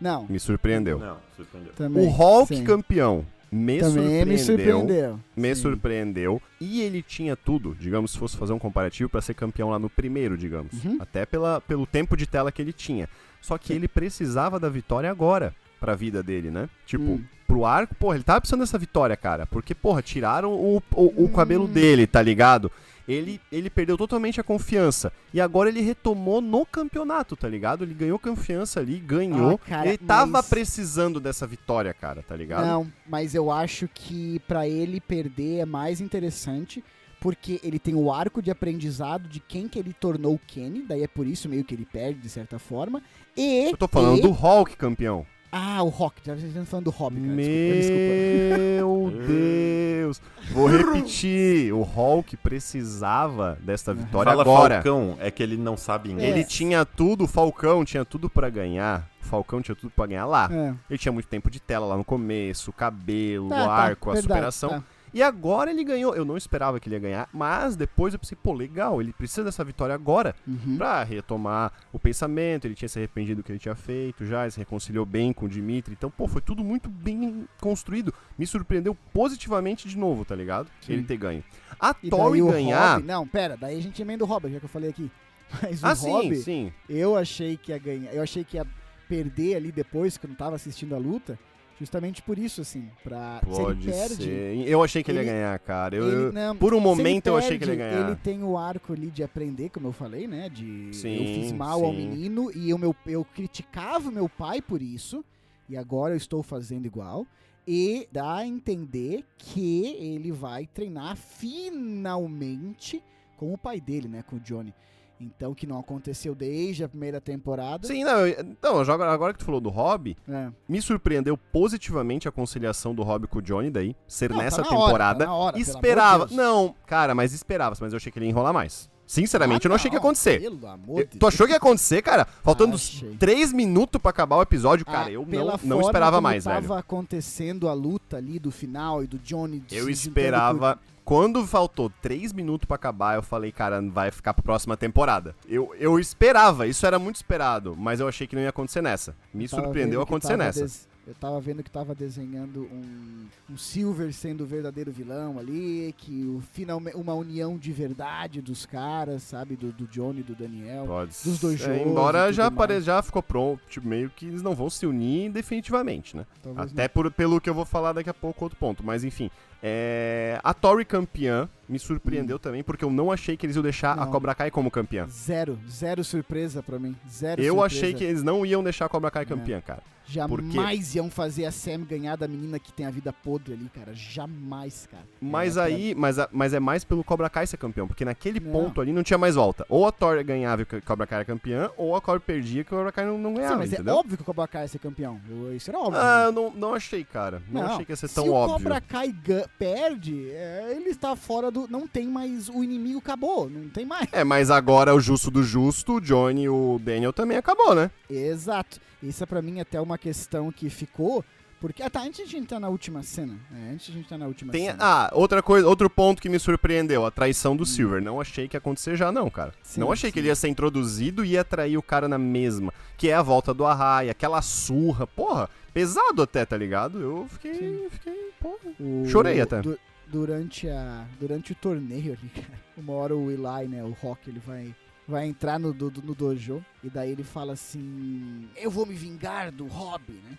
Não, Me surpreendeu. Não, surpreendeu. também. O Hulk sim. campeão me surpreendeu. me surpreendeu. Me Sim. surpreendeu. E ele tinha tudo, digamos, se fosse fazer um comparativo, pra ser campeão lá no primeiro, digamos. Uhum. Até pela, pelo tempo de tela que ele tinha. Só que ele precisava da vitória agora pra vida dele, né? Tipo, Hum. pro arco, porra, ele tava precisando dessa vitória, cara. Porque, porra, tiraram o, o, o Hum. cabelo dele, tá ligado? Ele, ele perdeu totalmente a confiança. E agora ele retomou no campeonato, tá ligado? Ele ganhou confiança ali, ganhou. Ah, cara, ele tava mas- precisando dessa vitória, cara, tá ligado? Não, mas eu acho que pra ele perder é mais interessante, porque ele tem o arco de aprendizado de quem que ele tornou o Kenny, daí é por isso meio que ele perde de certa forma. E Eu tô falando e- do Hulk, campeão. Ah, o Rock, já estamos falando do Robin, cara. Desculpa, desculpa. Meu Deus. Vou repetir. O Hulk precisava desta vitória Fala agora. Falcão, é que ele não sabe inglês. Ele tinha tudo, o Falcão tinha tudo pra ganhar. O Falcão tinha tudo pra ganhar lá. É. Ele tinha muito tempo de tela lá no começo, o cabelo, Tá, o tá, arco, a verdade, superação. tá. E agora ele ganhou. Eu não esperava que ele ia ganhar, mas depois eu pensei, pô, legal, ele precisa dessa vitória agora Uhum. pra retomar o pensamento. Ele tinha se arrependido do que ele tinha feito já, ele se reconciliou bem com o Dimitri. Então, pô, foi tudo muito bem construído. Me surpreendeu positivamente de novo, tá ligado? Sim. Ele ter ganho. A E Tori o ganhar. Robin, não, pera, daí a gente emenda o Robin, já que eu falei aqui. Mas ah, o sim, sim. eu achei que ia ganhar, eu achei que ia perder ali depois, que eu não tava assistindo a luta, justamente por isso, assim, pra... se Pode ele perde, ser. Eu achei que ele, ele- ia ganhar, cara. Eu, ele- eu- não, por um se momento eu achei que ele ia perde, ganhar. Ele tem o arco ali de aprender, como eu falei, né? De eu Sim, fiz mal ao sim. menino e eu, meu, eu criticava o meu pai por isso, e agora eu estou fazendo igual. E dá a entender que ele vai treinar finalmente com o pai dele, né? Com o Johnny. Então, que não aconteceu desde a primeira temporada. Sim, não, eu- não, já agora, que tu falou do Hobby, É. me surpreendeu positivamente a conciliação do Hobby com o Johnny daí, ser Não, tá nessa hora, temporada. tá na hora, esperava. de. Não, cara, mas esperava, mas eu achei que ele ia enrolar mais. Sinceramente, Ah, eu não achei que ia acontecer. Pelo amor de tu achou que ia acontecer, cara? Faltando Achei. três minutos pra acabar o episódio, cara, Ah, eu não, não esperava mais, tava velho. acontecendo a luta ali do final e do Johnny. Eu esperava. Quando faltou três minutos pra acabar, eu falei, cara, vai ficar pra próxima temporada. Eu, eu esperava, isso era muito esperado, mas eu achei que não ia acontecer nessa. Me surpreendeu acontecer nessa. des- Eu tava vendo que tava desenhando um, um Silver sendo o verdadeiro vilão ali, que o finalmente uma união de verdade dos caras, sabe, do, do Johnny e do Daniel. Pode dos dois jogos Embora já, mais. já ficou pronto, tipo, meio que eles não vão se unir definitivamente, né? Talvez Até por, pelo que eu vou falar daqui a pouco, outro ponto. Mas enfim, é... a Tori campeã me surpreendeu também, porque eu não achei que eles iam deixar a Hum. Não. Cobra Kai como campeã. Zero, zero surpresa pra mim. Zero Eu surpresa. achei que eles não iam deixar a Cobra Kai É. campeã, cara. Jamais iam fazer a Sam ganhar da menina que tem a vida podre ali, cara. Jamais, cara. Mas É, aí, mas, a- mas é mais pelo Cobra Kai ser campeão, porque naquele Não. ponto ali não tinha mais volta. Ou a Tori ganhava e a Cobra Kai era campeã, ou a Cobra perdia e a Cobra Kai não, não Sim, ganhava, mas é entendeu? óbvio que o Cobra Kai ia ser campeão. Eu- isso era óbvio. Ah, eu não, não achei, cara. Não, Não, achei que ia ser Se tão o óbvio. Cobra Kai perde, é, ele está fora do. Não tem mais. O inimigo acabou. Não tem mais. É, mas agora o justo do justo, o Johnny e o Daniel também acabou, né? Exato. Isso é pra mim até uma questão que ficou. Porque. Ah, tá. Antes de a gente entrar na última cena. É, antes de a gente entrar na última Tem, cena. ah, outra coisa, outro ponto que me surpreendeu, a traição do Silver. Não achei que ia acontecer já, não, cara. Hum. Sim, não achei que sim. ele ia ser introduzido e ia trair o cara na mesma. Que é a volta do Arraia, aquela surra. Porra, pesado até, tá ligado? Eu fiquei. Sim. fiquei porra. O- Chorei até. du- durante, a, durante o torneio ali, cara. Uma hora o Eli, né? O Rock, ele vai. Vai entrar no, do- no dojo e daí ele fala assim: Eu vou me vingar do Hobby, né?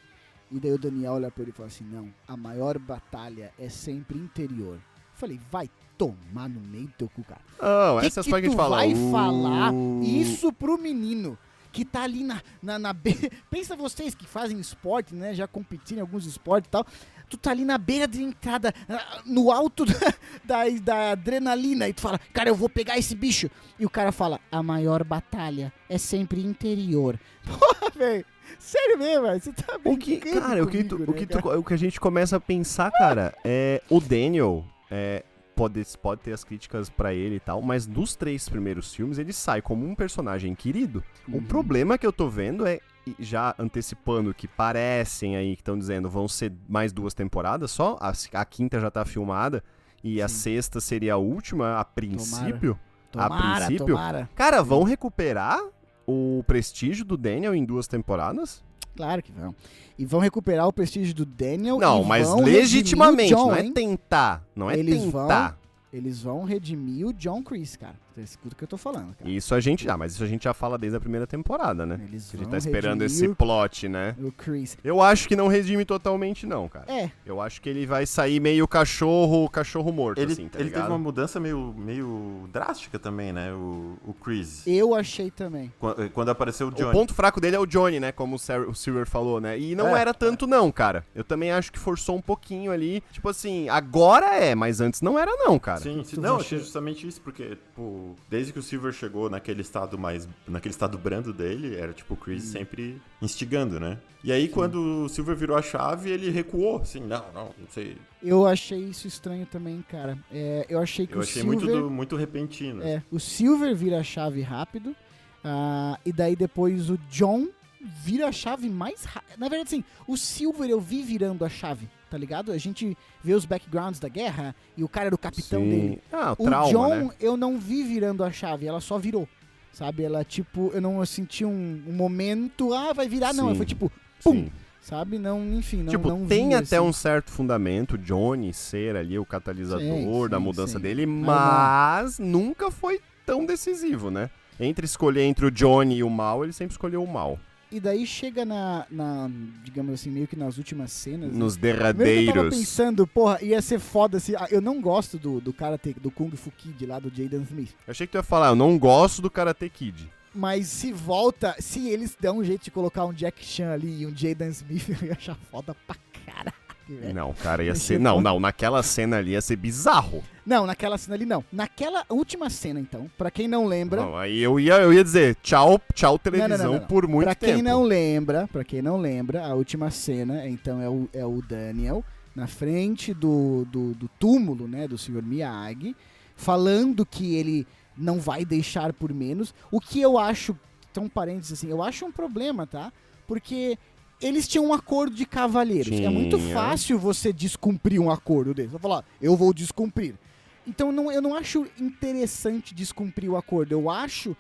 E daí o Daniel olha pra ele e fala assim: Não, a maior batalha é sempre interior. Eu falei: Vai tomar no meio do teu cu, cara. Não, que essas que que a gente tu fala. vai "Uh". falar Isso pro menino que tá ali na, na, na Pensa vocês que fazem esporte, né? Já competiram em alguns esportes e tal. Tu tá ali na beira de entrada, ah, no alto da, da, da adrenalina, e tu fala, cara, eu vou pegar esse bicho. E o cara fala, a maior batalha é sempre interior. Porra, velho. Sério mesmo, velho. Você tá O que, cara, o que, tu- comigo, o, né, que tu- o que a gente começa a pensar, cara, é o Daniel. É, pode, pode ter as críticas pra ele e tal, mas dos três primeiros filmes ele sai como um personagem querido. O Uhum. problema que eu tô vendo é, já antecipando que parecem aí, que estão dizendo vão ser mais duas temporadas só, a, a quinta já tá filmada e a Sim. sexta seria a última, a princípio. a Tomara, princípio, tomara. Cara, vão recuperar o prestígio do Daniel em duas temporadas? Claro que vão. E vão recuperar o prestígio do Daniel. Não, mas vão legitimamente, John, não é tentar. Não é Eles tentar. Eles vão redimir o John Chris, cara. Você escuta o que eu tô falando, cara. Isso a gente já, mas isso a gente já fala desde a primeira temporada, né? Eles A vão gente tá esperando esse plot, né? o, o Chris. Eu acho que não redime totalmente, não, cara. É, Eu acho que ele vai sair meio cachorro, cachorro morto, Ele, assim, tá ele teve ligado? uma mudança meio, meio drástica também, né? O, o Chris. eu achei também. Quando, quando apareceu o O Johnny. ponto fraco dele é o Johnny, né? Como o, o Silver falou, né? E não É, era tanto, não, cara. Eu também acho que forçou um pouquinho ali. Tipo assim, agora é, mas antes não era, não, cara. Sim, sim. Não, achei justamente isso, porque, tipo, desde que o Silver chegou naquele estado mais. naquele estado brando dele, era tipo o Chris Hum. sempre instigando, né? E aí, quando o Silver virou a chave, ele recuou, assim, não, não, não sei. Eu achei isso estranho também, cara. É, eu achei que Eu o achei Silver... muito, do- muito repentino. É, o Silver vira a chave rápido. ah, e daí depois o John vira a chave mais rápido. Na verdade, assim, o Silver eu vi virando a chave, tá ligado? A gente vê os backgrounds da guerra e o cara era o capitão Sim. dele. Ah, o O trauma, John né? eu não vi virando a chave, ela só virou. Sabe? Ela, tipo, eu não senti um, um momento, ah, vai virar, não. Sim. Foi tipo, pum, Sim. sabe? Não, enfim, não, tipo, não tem vi, até assim. um certo fundamento, Johnny ser ali o catalisador da mudança dele, mas nunca foi tão decisivo, né? Entre escolher entre o Johnny e o mal, ele sempre escolheu o mal. E daí chega na, na, digamos assim, meio que nas últimas cenas. né? Nos Primeiro que eu tava derradeiros. pensando, porra, ia ser foda se. ah, Eu não gosto do, do karate, do Kung Fu Kid lá do Jaden Smith. Eu achei que tu ia falar, eu não gosto do Karate Kid. Mas se volta, se eles dão um jeito de colocar um Jack Chan ali e um Jaden Smith, eu ia achar foda pra caralho, velho. Não, cara, ia ser. Não, não, naquela cena ali ia ser bizarro. Não, naquela cena ali não. Naquela última cena, então, pra quem não lembra. Não, aí eu ia, eu ia dizer, tchau, tchau televisão não, não, não. por muito pra tempo. quem não lembra, para quem não lembra, a última cena, então é o, é o Daniel na frente do, do, do túmulo, né, do Sr. Miyagi, falando que ele não vai deixar por menos. O que eu acho, então parênteses assim, eu acho um problema, tá? Porque eles tinham um acordo de cavalheiros. É muito Tinha. fácil você descumprir um acordo deles. Você falar, eu vou descumprir. Então não, eu não acho interessante descumprir o acordo. Eu acho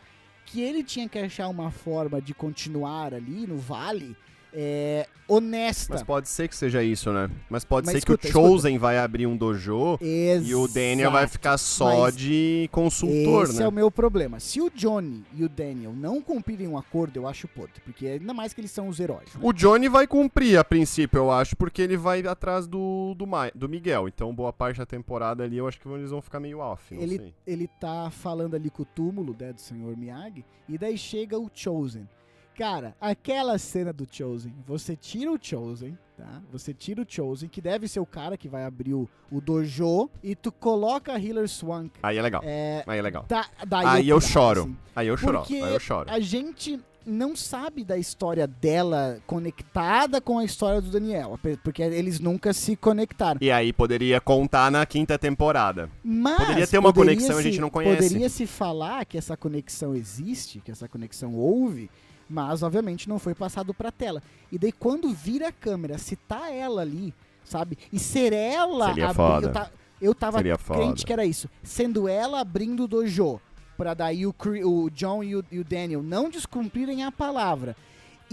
que ele tinha que achar uma forma de continuar ali no vale é, honesta. Mas pode ser que seja isso, né? Mas pode Mas ser escuta, que o Chosen vai abrir um dojo e o Daniel vai Exato. ficar só Mas de consultor, Esse né? é o meu problema. Se o Johnny e o Daniel não cumprirem um acordo, eu acho podre. Porque ainda mais que eles são os heróis. né? O Johnny vai cumprir a princípio, eu acho, porque ele vai atrás do, do, Ma- do Miguel. Então, boa parte da temporada ali, eu acho que eles vão ficar meio off, ele, sei. ele tá falando ali com o túmulo né, do Sr. Miyagi, e daí chega o Chosen. Cara, aquela cena do Chosen, você tira o Chosen, tá? Você tira o Chosen, que deve ser o cara que vai abrir o, o dojo, e tu coloca a Healer Swank. Aí é legal. É, Aí é legal. tá, daí Aí eu pirava, choro. assim. Aí eu choro. Porque Aí eu choro. a gente não sabe da história dela conectada com a história do Daniel, porque eles nunca se conectaram. E aí poderia contar na quinta temporada. Mas Poderia ter uma poderia conexão, a se- gente não conhece. Poderia se falar que essa conexão existe, que essa conexão houve, mas obviamente não foi passado pra tela. E daí quando vira a câmera, se tá ela ali, sabe? E ser ela Seria foda. Eu, ta- eu tava Seria crente foda. que era isso. Sendo ela abrindo o dojo, pra daí o, o John e o, e o Daniel não descumprirem a palavra.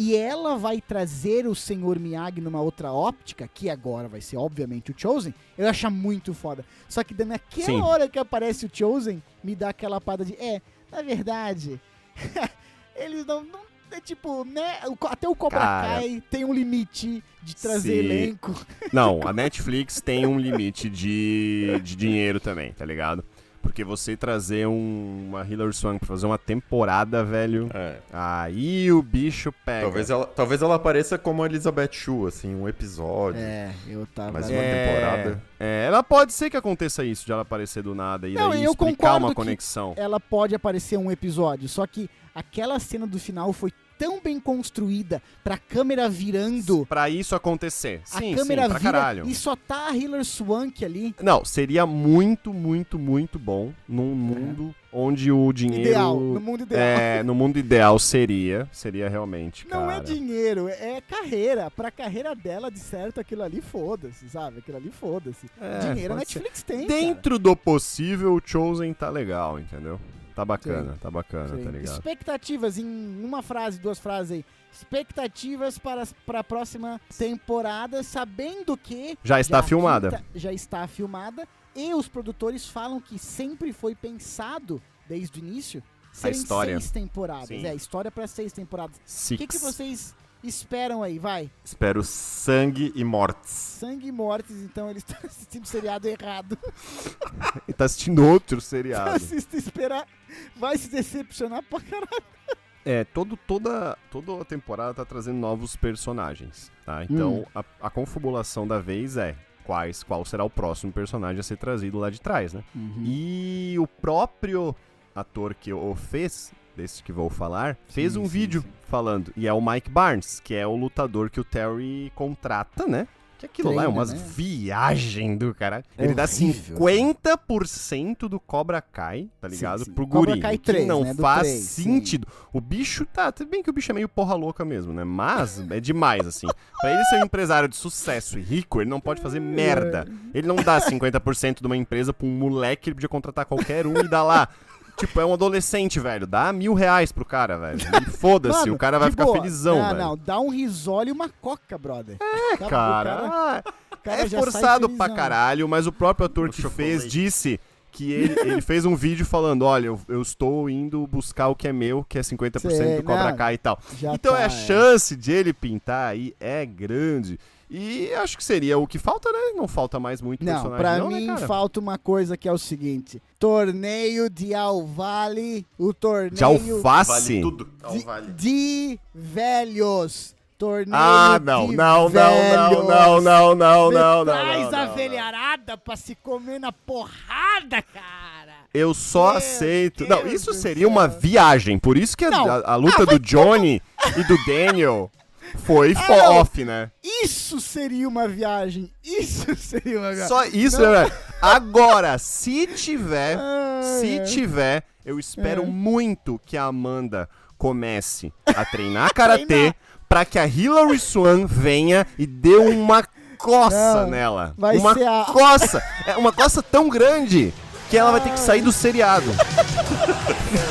E ela vai trazer o Senhor Miyagi numa outra óptica, que agora vai ser, obviamente, o Chosen. Eu achar muito foda. Só que naquela Sim. hora que aparece o Chosen, me dá aquela parada de. É, na verdade, eles não. não é tipo, né? Até o Cobra Cara. Kai tem um limite de trazer Se- elenco. Não, a Netflix tem um limite de, de dinheiro também, tá ligado? Porque você trazer um- uma Hilary Swank pra fazer uma temporada, velho, É. aí o bicho pega. Talvez ela, talvez ela apareça como a Elizabeth Shue, assim, um episódio. É, eu tava. Mas uma É, temporada. É, ela pode ser que aconteça isso, de ela aparecer do nada e Não, daí eu explicar concordo uma que- conexão. ela pode aparecer um episódio, só que aquela cena do final foi tão bem construída pra câmera virando. Pra isso acontecer. Sim, a câmera sim, pra vira caralho. e só tá a Hilary Swank ali. Não, seria muito, muito, muito bom num mundo onde o dinheiro... Ideal, no mundo ideal. É, no mundo ideal seria, seria realmente, Não é cara. dinheiro, é carreira. Pra carreira dela, de certo, aquilo ali foda-se, sabe? Aquilo ali foda-se. É, dinheiro a pode ser. Netflix tem. Dentro do possível, o Chosen tá legal, entendeu? Tá bacana, Sim. tá bacana, cara. tá Sim. ligado? Expectativas em uma frase, duas frases aí. Expectativas para, para a próxima temporada, sabendo que. Já está a filmada. quinta já está filmada. E os produtores falam que sempre foi pensado, desde o início, serem história. seis temporadas. Sim. É, história para seis temporadas. O que, que vocês esperam aí? Vai. Espero sangue e mortes. Sangue e mortes, então eles estão assistindo o seriado errado. Ele tá assistindo outro seriado. Assista e esperar. Vai se decepcionar pra caralho. É, todo, toda, toda a temporada tá trazendo novos personagens, tá? Então, Hum. a, a confabulação da vez é quais, qual será o próximo personagem a ser trazido lá de trás, né? Uhum. E o próprio ator que o fez, desse que vou falar, fez Sim, um sim, vídeo sim. falando. E é o Mike Barnes, que é o lutador que o Terry contrata, né? Que aquilo lá é Treina, umas né? viagem do caralho. É Ele dá horrível. 50% do Cobra Kai, tá Sim, ligado? sim. Pro Cobra guri. Kai o que 3, não né? Faz 3, sim. sentido. O bicho tá, tudo bem que o bicho é meio porra louca mesmo, né? Mas é demais, assim. Pra ele ser um empresário de sucesso e rico, ele não pode fazer merda. Ele não dá 50% de uma empresa pra um moleque que ele podia contratar qualquer um e dar lá. Tipo, é um adolescente, velho. Dá mil reais pro cara, velho. E foda-se, o cara vai ficar boa. felizão, não, velho. Não, dá um risole e uma coca, brother. É, Cara, ah, cara é forçado pra caralho, mas o próprio ator O que chocolate. fez disse que ele, ele fez um vídeo falando: olha, eu, eu estou indo buscar o que é meu, que é 50% Sei, do Cobra Kai e tal. Então tá, é a é. chance de ele pintar aí é grande. E acho que seria o que falta, né? Não falta mais muito Não, personagem, pra não, mim né, cara? falta uma coisa que é o seguinte: torneio de Alvale, o torneio De alface. Vale tudo. Não, de, de velhos. Torneio Ah, não, de não, não, velhos. não, não, não, Você não, não, Traz não, a não, velharada pra se comer na porrada, cara. Eu só Meu aceito. Deus não, isso seria céu. uma viagem. Por isso que a, Não. a- a luta do Johnny e do Daniel foi fo- não. off, né? Isso seria uma viagem. Isso seria uma viagem. Só isso, né? Agora, se tiver, Ai, se ai. tiver, eu espero É. muito que a Amanda comece a treinar karatê pra que a Hilary Swan venha e dê uma coça Não, nela. uma a- coça. É uma coça tão grande que ela vai ter que sair do seriado.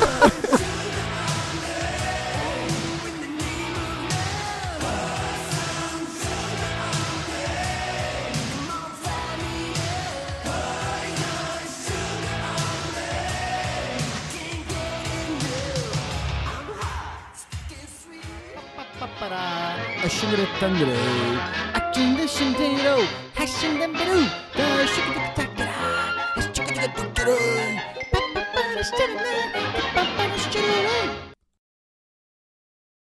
아싱그레탕그레 아찔르신 대로 하신단 배로 더 시키득탁 따라 아시치키득탁 따라 빠빠빠라 시타나